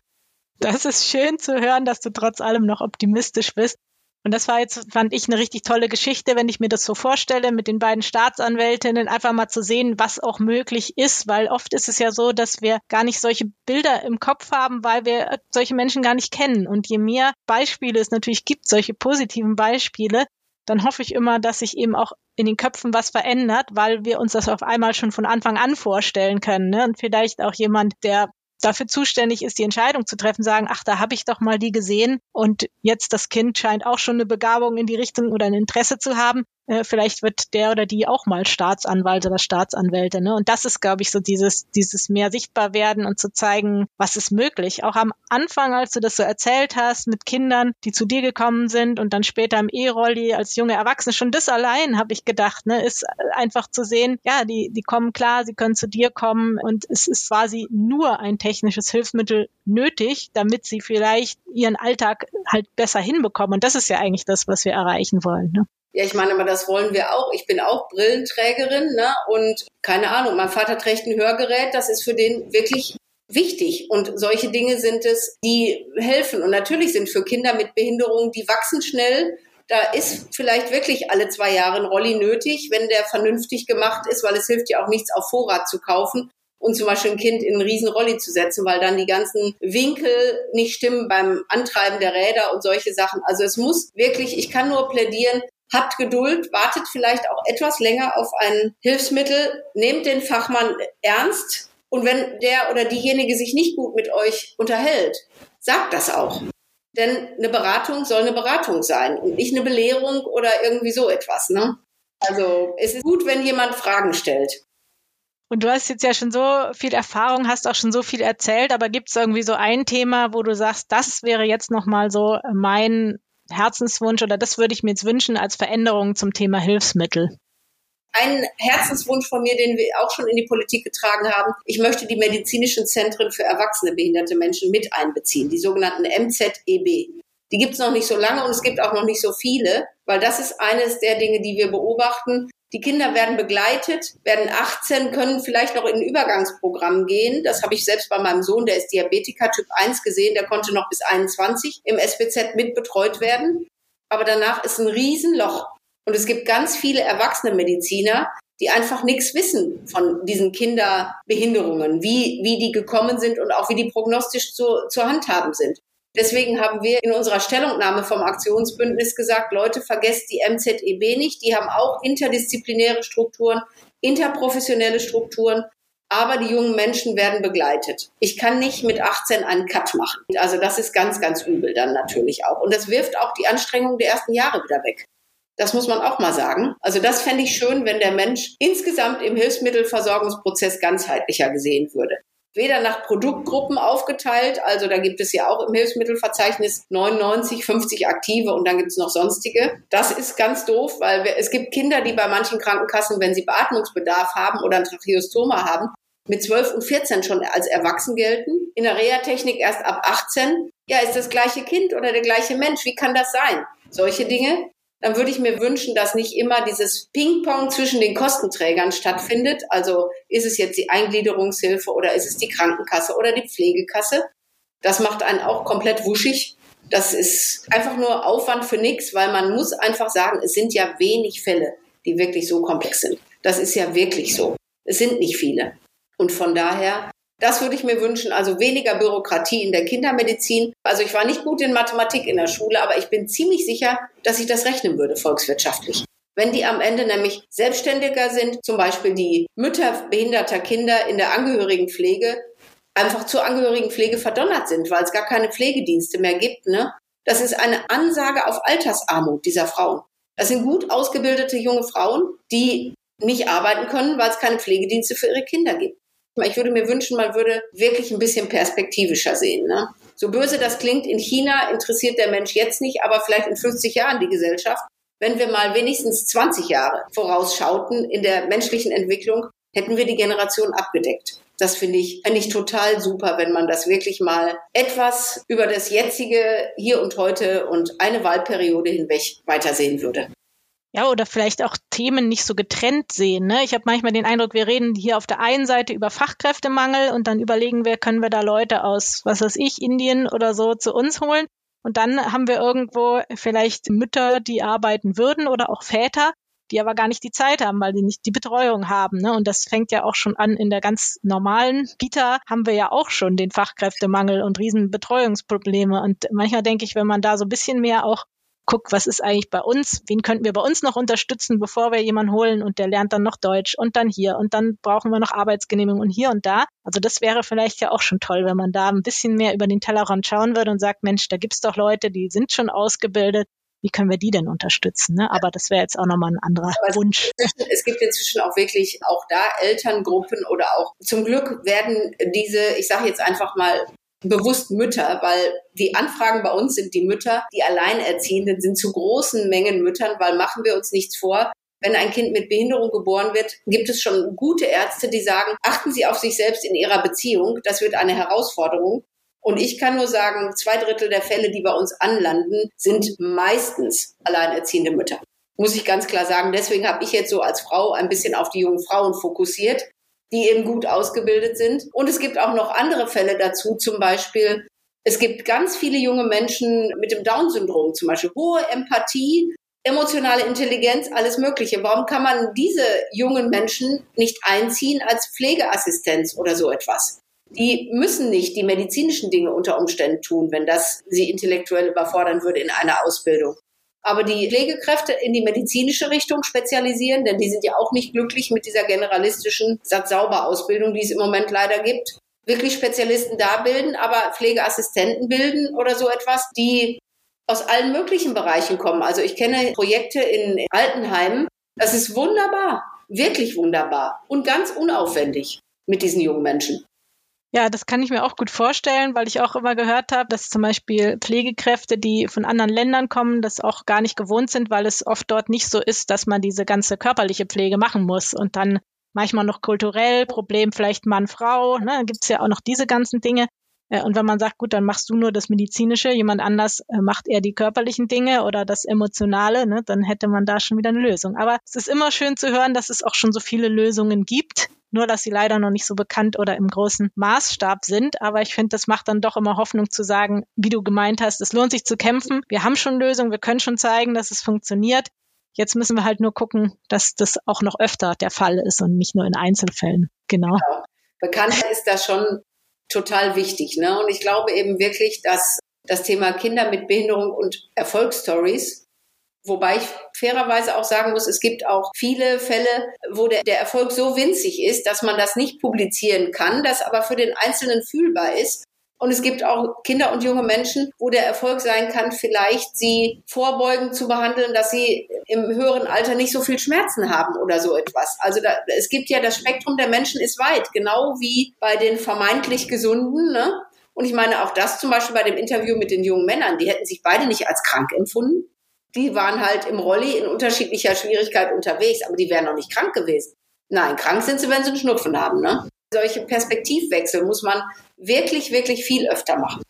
Das ist schön zu hören, dass du trotz allem noch optimistisch bist. Und das war jetzt, fand ich, eine richtig tolle Geschichte, wenn ich mir das so vorstelle, mit den beiden Staatsanwältinnen einfach mal zu sehen, was auch möglich ist, weil oft ist es ja so, dass wir gar nicht solche Bilder im Kopf haben, weil wir solche Menschen gar nicht kennen. Und je mehr Beispiele es natürlich gibt, solche positiven Beispiele, dann hoffe ich immer, dass sich eben auch in den Köpfen was verändert, weil wir uns das auf einmal schon von Anfang an vorstellen können. Ne? Und vielleicht auch jemand, der dafür zuständig ist, die Entscheidung zu treffen, sagen, ach, da habe ich doch mal die gesehen und jetzt das Kind scheint auch schon eine Begabung in die Richtung oder ein Interesse zu haben äh, vielleicht wird der oder die auch mal Staatsanwalt oder Staatsanwälte. Ne? Und das ist, glaube ich, so dieses, dieses mehr sichtbar werden und zu zeigen, was ist möglich. Auch am Anfang, als du das so erzählt hast, mit Kindern, die zu dir gekommen sind und dann später im E-Rolli als junge Erwachsene, schon das allein, habe ich gedacht, ne, ist einfach zu sehen, ja, die, die kommen klar, sie können zu dir kommen und es ist quasi nur ein technisches Hilfsmittel nötig, damit sie vielleicht ihren Alltag halt besser hinbekommen. Und das ist ja eigentlich das, was wir erreichen wollen. Ne? Ja, ich meine, aber das wollen wir auch. Ich bin auch Brillenträgerin, ne? Und keine Ahnung, mein Vater trägt ein Hörgerät, das ist für den wirklich wichtig. Und solche Dinge sind es, die helfen. Und natürlich sind für Kinder mit Behinderungen, die wachsen schnell. Da ist vielleicht wirklich alle zwei Jahre ein Rolli nötig, wenn der vernünftig gemacht ist, weil es hilft ja auch nichts auf Vorrat zu kaufen und zum Beispiel ein Kind in einen riesen Rolli zu setzen, weil dann die ganzen Winkel nicht stimmen beim Antreiben der Räder und solche Sachen. Also es muss wirklich, ich kann nur plädieren, habt Geduld, wartet vielleicht auch etwas länger auf ein Hilfsmittel, nehmt den Fachmann ernst und wenn der oder diejenige sich nicht gut mit euch unterhält, sagt das auch. Denn eine Beratung soll eine Beratung sein und nicht eine Belehrung oder irgendwie so etwas. Ne? Also es ist gut, wenn jemand Fragen stellt. Und du hast jetzt ja schon so viel Erfahrung, hast auch schon so viel erzählt, aber gibt es irgendwie so ein Thema, wo du sagst, das wäre jetzt nochmal so mein Herzenswunsch oder das würde ich mir jetzt wünschen als Veränderung zum Thema Hilfsmittel? Ein Herzenswunsch von mir, den wir auch schon in die Politik getragen haben. Ich möchte die medizinischen Zentren für erwachsene behinderte Menschen mit einbeziehen, die sogenannten MZEB. Die gibt es noch nicht so lange und es gibt auch noch nicht so viele, weil das ist eines der Dinge, die wir beobachten. Die Kinder werden begleitet, werden 18, können vielleicht noch in ein Übergangsprogramm gehen. Das habe ich selbst bei meinem Sohn, der ist Diabetiker Typ 1 gesehen, der konnte noch bis 21 im SBZ mitbetreut werden. Aber danach ist ein Riesenloch. Und es gibt ganz viele erwachsene Mediziner, die einfach nichts wissen von diesen Kinderbehinderungen, wie, wie die gekommen sind und auch wie die prognostisch zu, zu handhaben sind. Deswegen haben wir in unserer Stellungnahme vom Aktionsbündnis gesagt, Leute, vergesst die MZEB nicht. Die haben auch interdisziplinäre Strukturen, interprofessionelle Strukturen. Aber die jungen Menschen werden begleitet. Ich kann nicht mit 18 einen Cut machen. Also das ist ganz, ganz übel dann natürlich auch. Und das wirft auch die Anstrengung der ersten Jahre wieder weg. Das muss man auch mal sagen. Also das fände ich schön, wenn der Mensch insgesamt im Hilfsmittelversorgungsprozess ganzheitlicher gesehen würde weder nach Produktgruppen aufgeteilt, also da gibt es ja auch im Hilfsmittelverzeichnis 99, 50 aktive und dann gibt es noch sonstige. Das ist ganz doof, weil wir, es gibt Kinder, die bei manchen Krankenkassen, wenn sie Beatmungsbedarf haben oder ein Tracheostoma haben, mit 12 und 14 schon als erwachsen gelten. In der Reha-Technik erst ab 18. Ja, ist das gleiche Kind oder der gleiche Mensch? Wie kann das sein? Solche Dinge dann würde ich mir wünschen, dass nicht immer dieses Ping-Pong zwischen den Kostenträgern stattfindet. Also ist es jetzt die Eingliederungshilfe oder ist es die Krankenkasse oder die Pflegekasse? Das macht einen auch komplett wuschig. Das ist einfach nur Aufwand für nichts, weil man muss einfach sagen, es sind ja wenig Fälle, die wirklich so komplex sind. Das ist ja wirklich so. Es sind nicht viele. Und von daher das würde ich mir wünschen. Also weniger Bürokratie in der Kindermedizin. Also ich war nicht gut in Mathematik in der Schule, aber ich bin ziemlich sicher, dass ich das rechnen würde volkswirtschaftlich. Wenn die am Ende nämlich selbstständiger sind, zum Beispiel die Mütter behinderter Kinder in der Angehörigenpflege, einfach zur Angehörigenpflege verdonnert sind, weil es gar keine Pflegedienste mehr gibt. Ne? Das ist eine Ansage auf Altersarmut dieser Frauen. Das sind gut ausgebildete junge Frauen, die nicht arbeiten können, weil es keine Pflegedienste für ihre Kinder gibt. Ich würde mir wünschen, man würde wirklich ein bisschen perspektivischer sehen. Ne? So böse das klingt, in China interessiert der Mensch jetzt nicht, aber vielleicht in 50 Jahren die Gesellschaft. Wenn wir mal wenigstens 20 Jahre vorausschauten in der menschlichen Entwicklung, hätten wir die Generation abgedeckt. Das finde ich, finde ich total super, wenn man das wirklich mal etwas über das jetzige Hier und Heute und eine Wahlperiode hinweg weitersehen würde. Ja, oder vielleicht auch Themen nicht so getrennt sehen. Ne? Ich habe manchmal den Eindruck, wir reden hier auf der einen Seite über Fachkräftemangel und dann überlegen wir, können wir da Leute aus, was weiß ich, Indien oder so zu uns holen. Und dann haben wir irgendwo vielleicht Mütter, die arbeiten würden oder auch Väter, die aber gar nicht die Zeit haben, weil die nicht die Betreuung haben. Ne? Und das fängt ja auch schon an in der ganz normalen Kita haben wir ja auch schon den Fachkräftemangel und riesen Betreuungsprobleme. Und manchmal denke ich, wenn man da so ein bisschen mehr auch guck, was ist eigentlich bei uns, wen könnten wir bei uns noch unterstützen, bevor wir jemanden holen und der lernt dann noch Deutsch und dann hier und dann brauchen wir noch Arbeitsgenehmigung und hier und da. Also das wäre vielleicht ja auch schon toll, wenn man da ein bisschen mehr über den Tellerrand schauen würde und sagt, Mensch, da gibt's doch Leute, die sind schon ausgebildet. Wie können wir die denn unterstützen? Ne? Aber das wäre jetzt auch nochmal ein anderer Aber Wunsch. Es gibt inzwischen auch wirklich auch da Elterngruppen oder auch zum Glück werden diese, ich sage jetzt einfach mal, bewusst Mütter, weil die Anfragen bei uns sind die Mütter, die Alleinerziehenden sind zu großen Mengen Müttern, weil machen wir uns nichts vor. Wenn ein Kind mit Behinderung geboren wird, gibt es schon gute Ärzte, die sagen, achten Sie auf sich selbst in Ihrer Beziehung. Das wird eine Herausforderung. Und ich kann nur sagen, zwei Drittel der Fälle, die bei uns anlanden, sind meistens alleinerziehende Mütter. Muss ich ganz klar sagen. Deswegen habe ich jetzt so als Frau ein bisschen auf die jungen Frauen fokussiert, die eben gut ausgebildet sind. Und es gibt auch noch andere Fälle dazu, zum Beispiel, es gibt ganz viele junge Menschen mit dem Down-Syndrom, zum Beispiel hohe Empathie, emotionale Intelligenz, alles Mögliche. Warum kann man diese jungen Menschen nicht einziehen als Pflegeassistenz oder so etwas? Die müssen nicht die medizinischen Dinge unter Umständen tun, wenn das sie intellektuell überfordern würde in einer Ausbildung. Aber die Pflegekräfte in die medizinische Richtung spezialisieren, denn die sind ja auch nicht glücklich mit dieser generalistischen Satz-Sauber-Ausbildung, die es im Moment leider gibt. Wirklich Spezialisten da bilden, aber Pflegeassistenten bilden oder so etwas, die aus allen möglichen Bereichen kommen. Also ich kenne Projekte in Altenheimen. Das ist wunderbar, wirklich wunderbar und ganz unaufwendig mit diesen jungen Menschen. Ja, das kann ich mir auch gut vorstellen, weil ich auch immer gehört habe, dass zum Beispiel Pflegekräfte, die von anderen Ländern kommen, das auch gar nicht gewohnt sind, weil es oft dort nicht so ist, dass man diese ganze körperliche Pflege machen muss und dann manchmal noch kulturell, Problem vielleicht Mann, Frau, ne, gibt es ja auch noch diese ganzen Dinge. Äh, und wenn man sagt, gut, dann machst du nur das Medizinische, jemand anders äh, macht eher die körperlichen Dinge oder das Emotionale, ne, dann hätte man da schon wieder eine Lösung. Aber es ist immer schön zu hören, dass es auch schon so viele Lösungen gibt nur dass sie leider noch nicht so bekannt oder im großen Maßstab sind. Aber ich finde, das macht dann doch immer Hoffnung zu sagen, wie du gemeint hast, es lohnt sich zu kämpfen. Wir haben schon Lösungen, wir können schon zeigen, dass es funktioniert. Jetzt müssen wir halt nur gucken, dass das auch noch öfter der Fall ist und nicht nur in Einzelfällen. Genau. genau. Bekanntheit ist da schon total wichtig. Ne? Und ich glaube eben wirklich, dass das Thema Kinder mit Behinderung und Erfolgsstories Wobei ich fairerweise auch sagen muss, es gibt auch viele Fälle, wo der, der Erfolg so winzig ist, dass man das nicht publizieren kann, das aber für den Einzelnen fühlbar ist. Und es gibt auch Kinder und junge Menschen, wo der Erfolg sein kann, vielleicht sie vorbeugend zu behandeln, dass sie im höheren Alter nicht so viel Schmerzen haben oder so etwas. Also da, es gibt ja das Spektrum der Menschen ist weit, genau wie bei den vermeintlich Gesunden. Ne? Und ich meine auch das zum Beispiel bei dem Interview mit den jungen Männern, die hätten sich beide nicht als krank empfunden die waren halt im Rolli in unterschiedlicher Schwierigkeit unterwegs, aber die wären noch nicht krank gewesen. Nein, krank sind sie, wenn sie einen Schnupfen haben. Ne? Solche Perspektivwechsel muss man wirklich, wirklich viel öfter machen.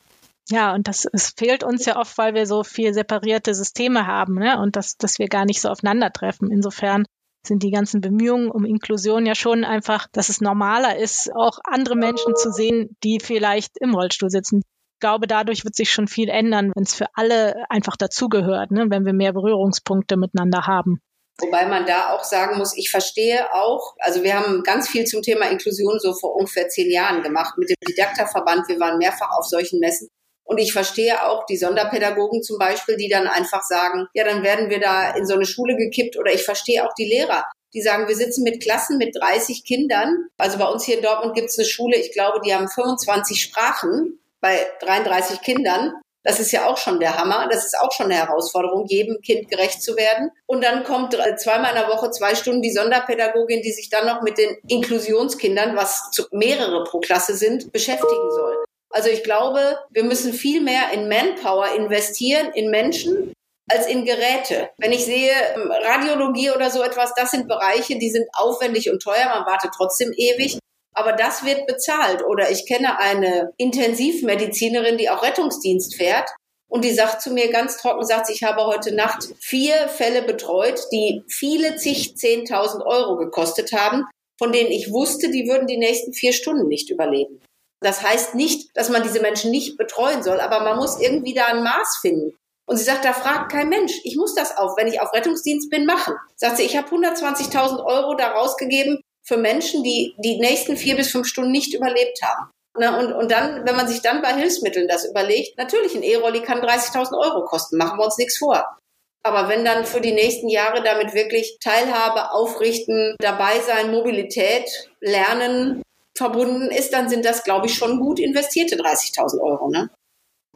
Ja, und das es fehlt uns ja oft, weil wir so viel separierte Systeme haben ne? und dass, dass wir gar nicht so aufeinandertreffen. Insofern sind die ganzen Bemühungen um Inklusion ja schon einfach, dass es normaler ist, auch andere Menschen zu sehen, die vielleicht im Rollstuhl sitzen, glaube, dadurch wird sich schon viel ändern, wenn es für alle einfach dazugehört, ne? wenn wir mehr Berührungspunkte miteinander haben. Wobei man da auch sagen muss, ich verstehe auch, also wir haben ganz viel zum Thema Inklusion so vor ungefähr zehn Jahren gemacht mit dem Didakterverband. Wir waren mehrfach auf solchen Messen. Und ich verstehe auch die Sonderpädagogen zum Beispiel, die dann einfach sagen, ja, dann werden wir da in so eine Schule gekippt. Oder ich verstehe auch die Lehrer, die sagen, wir sitzen mit Klassen mit 30 Kindern. Also bei uns hier in Dortmund gibt es eine Schule, ich glaube, die haben 25 Sprachen bei 33 Kindern. Das ist ja auch schon der Hammer. Das ist auch schon eine Herausforderung, jedem Kind gerecht zu werden. Und dann kommt zweimal in der Woche zwei Stunden die Sonderpädagogin, die sich dann noch mit den Inklusionskindern, was mehrere pro Klasse sind, beschäftigen soll. Also ich glaube, wir müssen viel mehr in Manpower investieren, in Menschen, als in Geräte. Wenn ich sehe, ähm, Radiologie oder so etwas, das sind Bereiche, die sind aufwendig und teuer, man wartet trotzdem ewig aber das wird bezahlt. Oder ich kenne eine Intensivmedizinerin, die auch Rettungsdienst fährt. Und die sagt zu mir ganz trocken, sagt, ich habe heute Nacht vier Fälle betreut, die viele zig, zehntausend Euro gekostet haben, von denen ich wusste, die würden die nächsten vier Stunden nicht überleben. Das heißt nicht, dass man diese Menschen nicht betreuen soll, aber man muss irgendwie da ein Maß finden. Und sie sagt, da fragt kein Mensch. Ich muss das auch, wenn ich auf Rettungsdienst bin, machen. Sagt sie, ich habe 120.000 Euro da rausgegeben für Menschen, die die nächsten vier bis fünf Stunden nicht überlebt haben. Na, und, und dann, wenn man sich dann bei Hilfsmitteln das überlegt, natürlich, ein E-Rolli kann 30.000 Euro kosten, machen wir uns nichts vor. Aber wenn dann für die nächsten Jahre damit wirklich Teilhabe, Aufrichten, dabei sein, Mobilität, Lernen verbunden ist, dann sind das, glaube ich, schon gut investierte 30.000 Euro. Ne?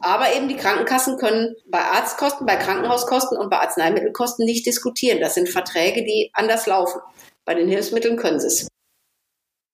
Aber eben die Krankenkassen können bei Arztkosten, bei Krankenhauskosten und bei Arzneimittelkosten nicht diskutieren. Das sind Verträge, die anders laufen. Bei den Hilfsmitteln können sie es.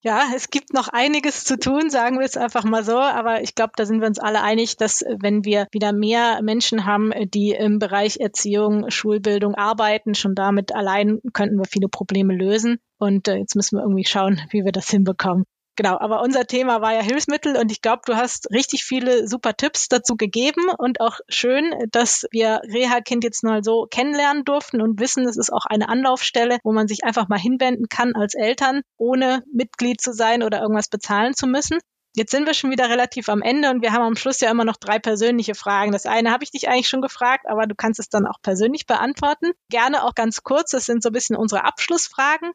Ja, es gibt noch einiges zu tun, sagen wir es einfach mal so. Aber ich glaube, da sind wir uns alle einig, dass wenn wir wieder mehr Menschen haben, die im Bereich Erziehung, Schulbildung arbeiten, schon damit allein könnten wir viele Probleme lösen. Und äh, jetzt müssen wir irgendwie schauen, wie wir das hinbekommen. Genau, aber unser Thema war ja Hilfsmittel und ich glaube, du hast richtig viele super Tipps dazu gegeben und auch schön, dass wir Reha-Kind jetzt mal so kennenlernen durften und wissen, es ist auch eine Anlaufstelle, wo man sich einfach mal hinwenden kann als Eltern, ohne Mitglied zu sein oder irgendwas bezahlen zu müssen. Jetzt sind wir schon wieder relativ am Ende und wir haben am Schluss ja immer noch drei persönliche Fragen. Das eine habe ich dich eigentlich schon gefragt, aber du kannst es dann auch persönlich beantworten. Gerne auch ganz kurz, das sind so ein bisschen unsere Abschlussfragen.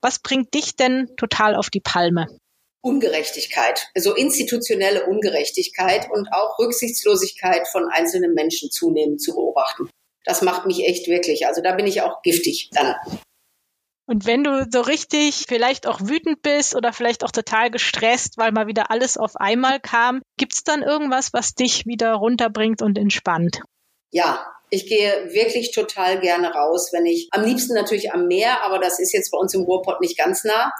Was bringt dich denn total auf die Palme? Ungerechtigkeit, also institutionelle Ungerechtigkeit und auch Rücksichtslosigkeit von einzelnen Menschen zunehmend zu beobachten. das macht mich echt wirklich. Also da bin ich auch giftig dann. Und wenn du so richtig vielleicht auch wütend bist oder vielleicht auch total gestresst, weil mal wieder alles auf einmal kam, gibt es dann irgendwas, was dich wieder runterbringt und entspannt? Ja, ich gehe wirklich total gerne raus, wenn ich am liebsten natürlich am Meer, aber das ist jetzt bei uns im Ruhrpott nicht ganz nah.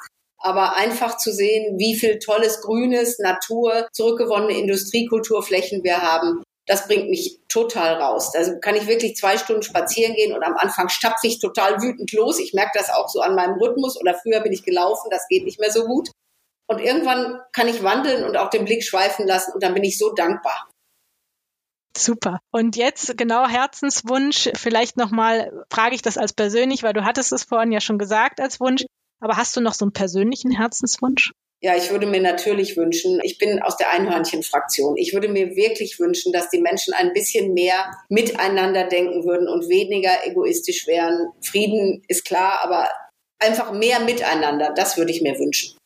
Aber einfach zu sehen, wie viel tolles Grünes, Natur, zurückgewonnene Industriekulturflächen wir haben, das bringt mich total raus. Also kann ich wirklich zwei Stunden spazieren gehen und am Anfang stapfe ich total wütend los. Ich merke das auch so an meinem Rhythmus oder früher bin ich gelaufen, das geht nicht mehr so gut. Und irgendwann kann ich wandeln und auch den Blick schweifen lassen und dann bin ich so dankbar. Super. Und jetzt genau Herzenswunsch. Vielleicht nochmal frage ich das als persönlich, weil du hattest es vorhin ja schon gesagt als Wunsch. Aber hast du noch so einen persönlichen Herzenswunsch? Ja, ich würde mir natürlich wünschen, ich bin aus der Einhörnchen-Fraktion. Ich würde mir wirklich wünschen, dass die Menschen ein bisschen mehr miteinander denken würden und weniger egoistisch wären. Frieden ist klar, aber einfach mehr miteinander, das würde ich mir wünschen.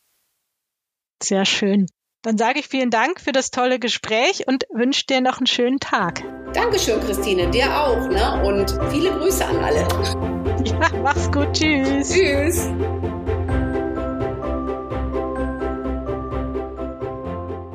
Sehr schön. Dann sage ich vielen Dank für das tolle Gespräch und wünsche dir noch einen schönen Tag. Dankeschön, Christine, dir auch, ne? Und viele Grüße an alle. [laughs] Ja, mach's gut. Tschüss. Tschüss.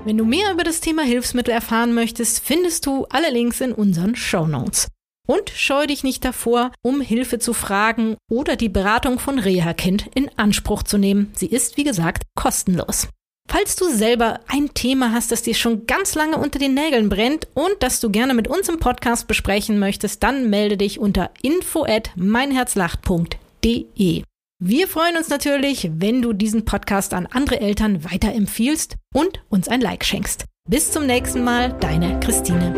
Wenn du mehr über das Thema Hilfsmittel erfahren möchtest, findest du alle Links in unseren Show Notes. Und scheu dich nicht davor, um Hilfe zu fragen oder die Beratung von Reha Kind in Anspruch zu nehmen. Sie ist, wie gesagt, kostenlos. Falls du selber ein Thema hast, das dir schon ganz lange unter den Nägeln brennt und das du gerne mit uns im Podcast besprechen möchtest, dann melde dich unter info at meinherzlacht.de. Wir freuen uns natürlich, wenn du diesen Podcast an andere Eltern weiterempfiehlst und uns ein Like schenkst. Bis zum nächsten Mal, deine Christine.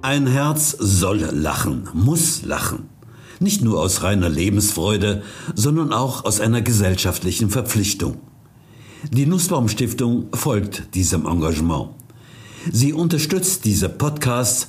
Ein Herz soll lachen, muss lachen. Nicht nur aus reiner Lebensfreude, sondern auch aus einer gesellschaftlichen Verpflichtung. Die Nussbaum Stiftung folgt diesem Engagement. Sie unterstützt diese Podcasts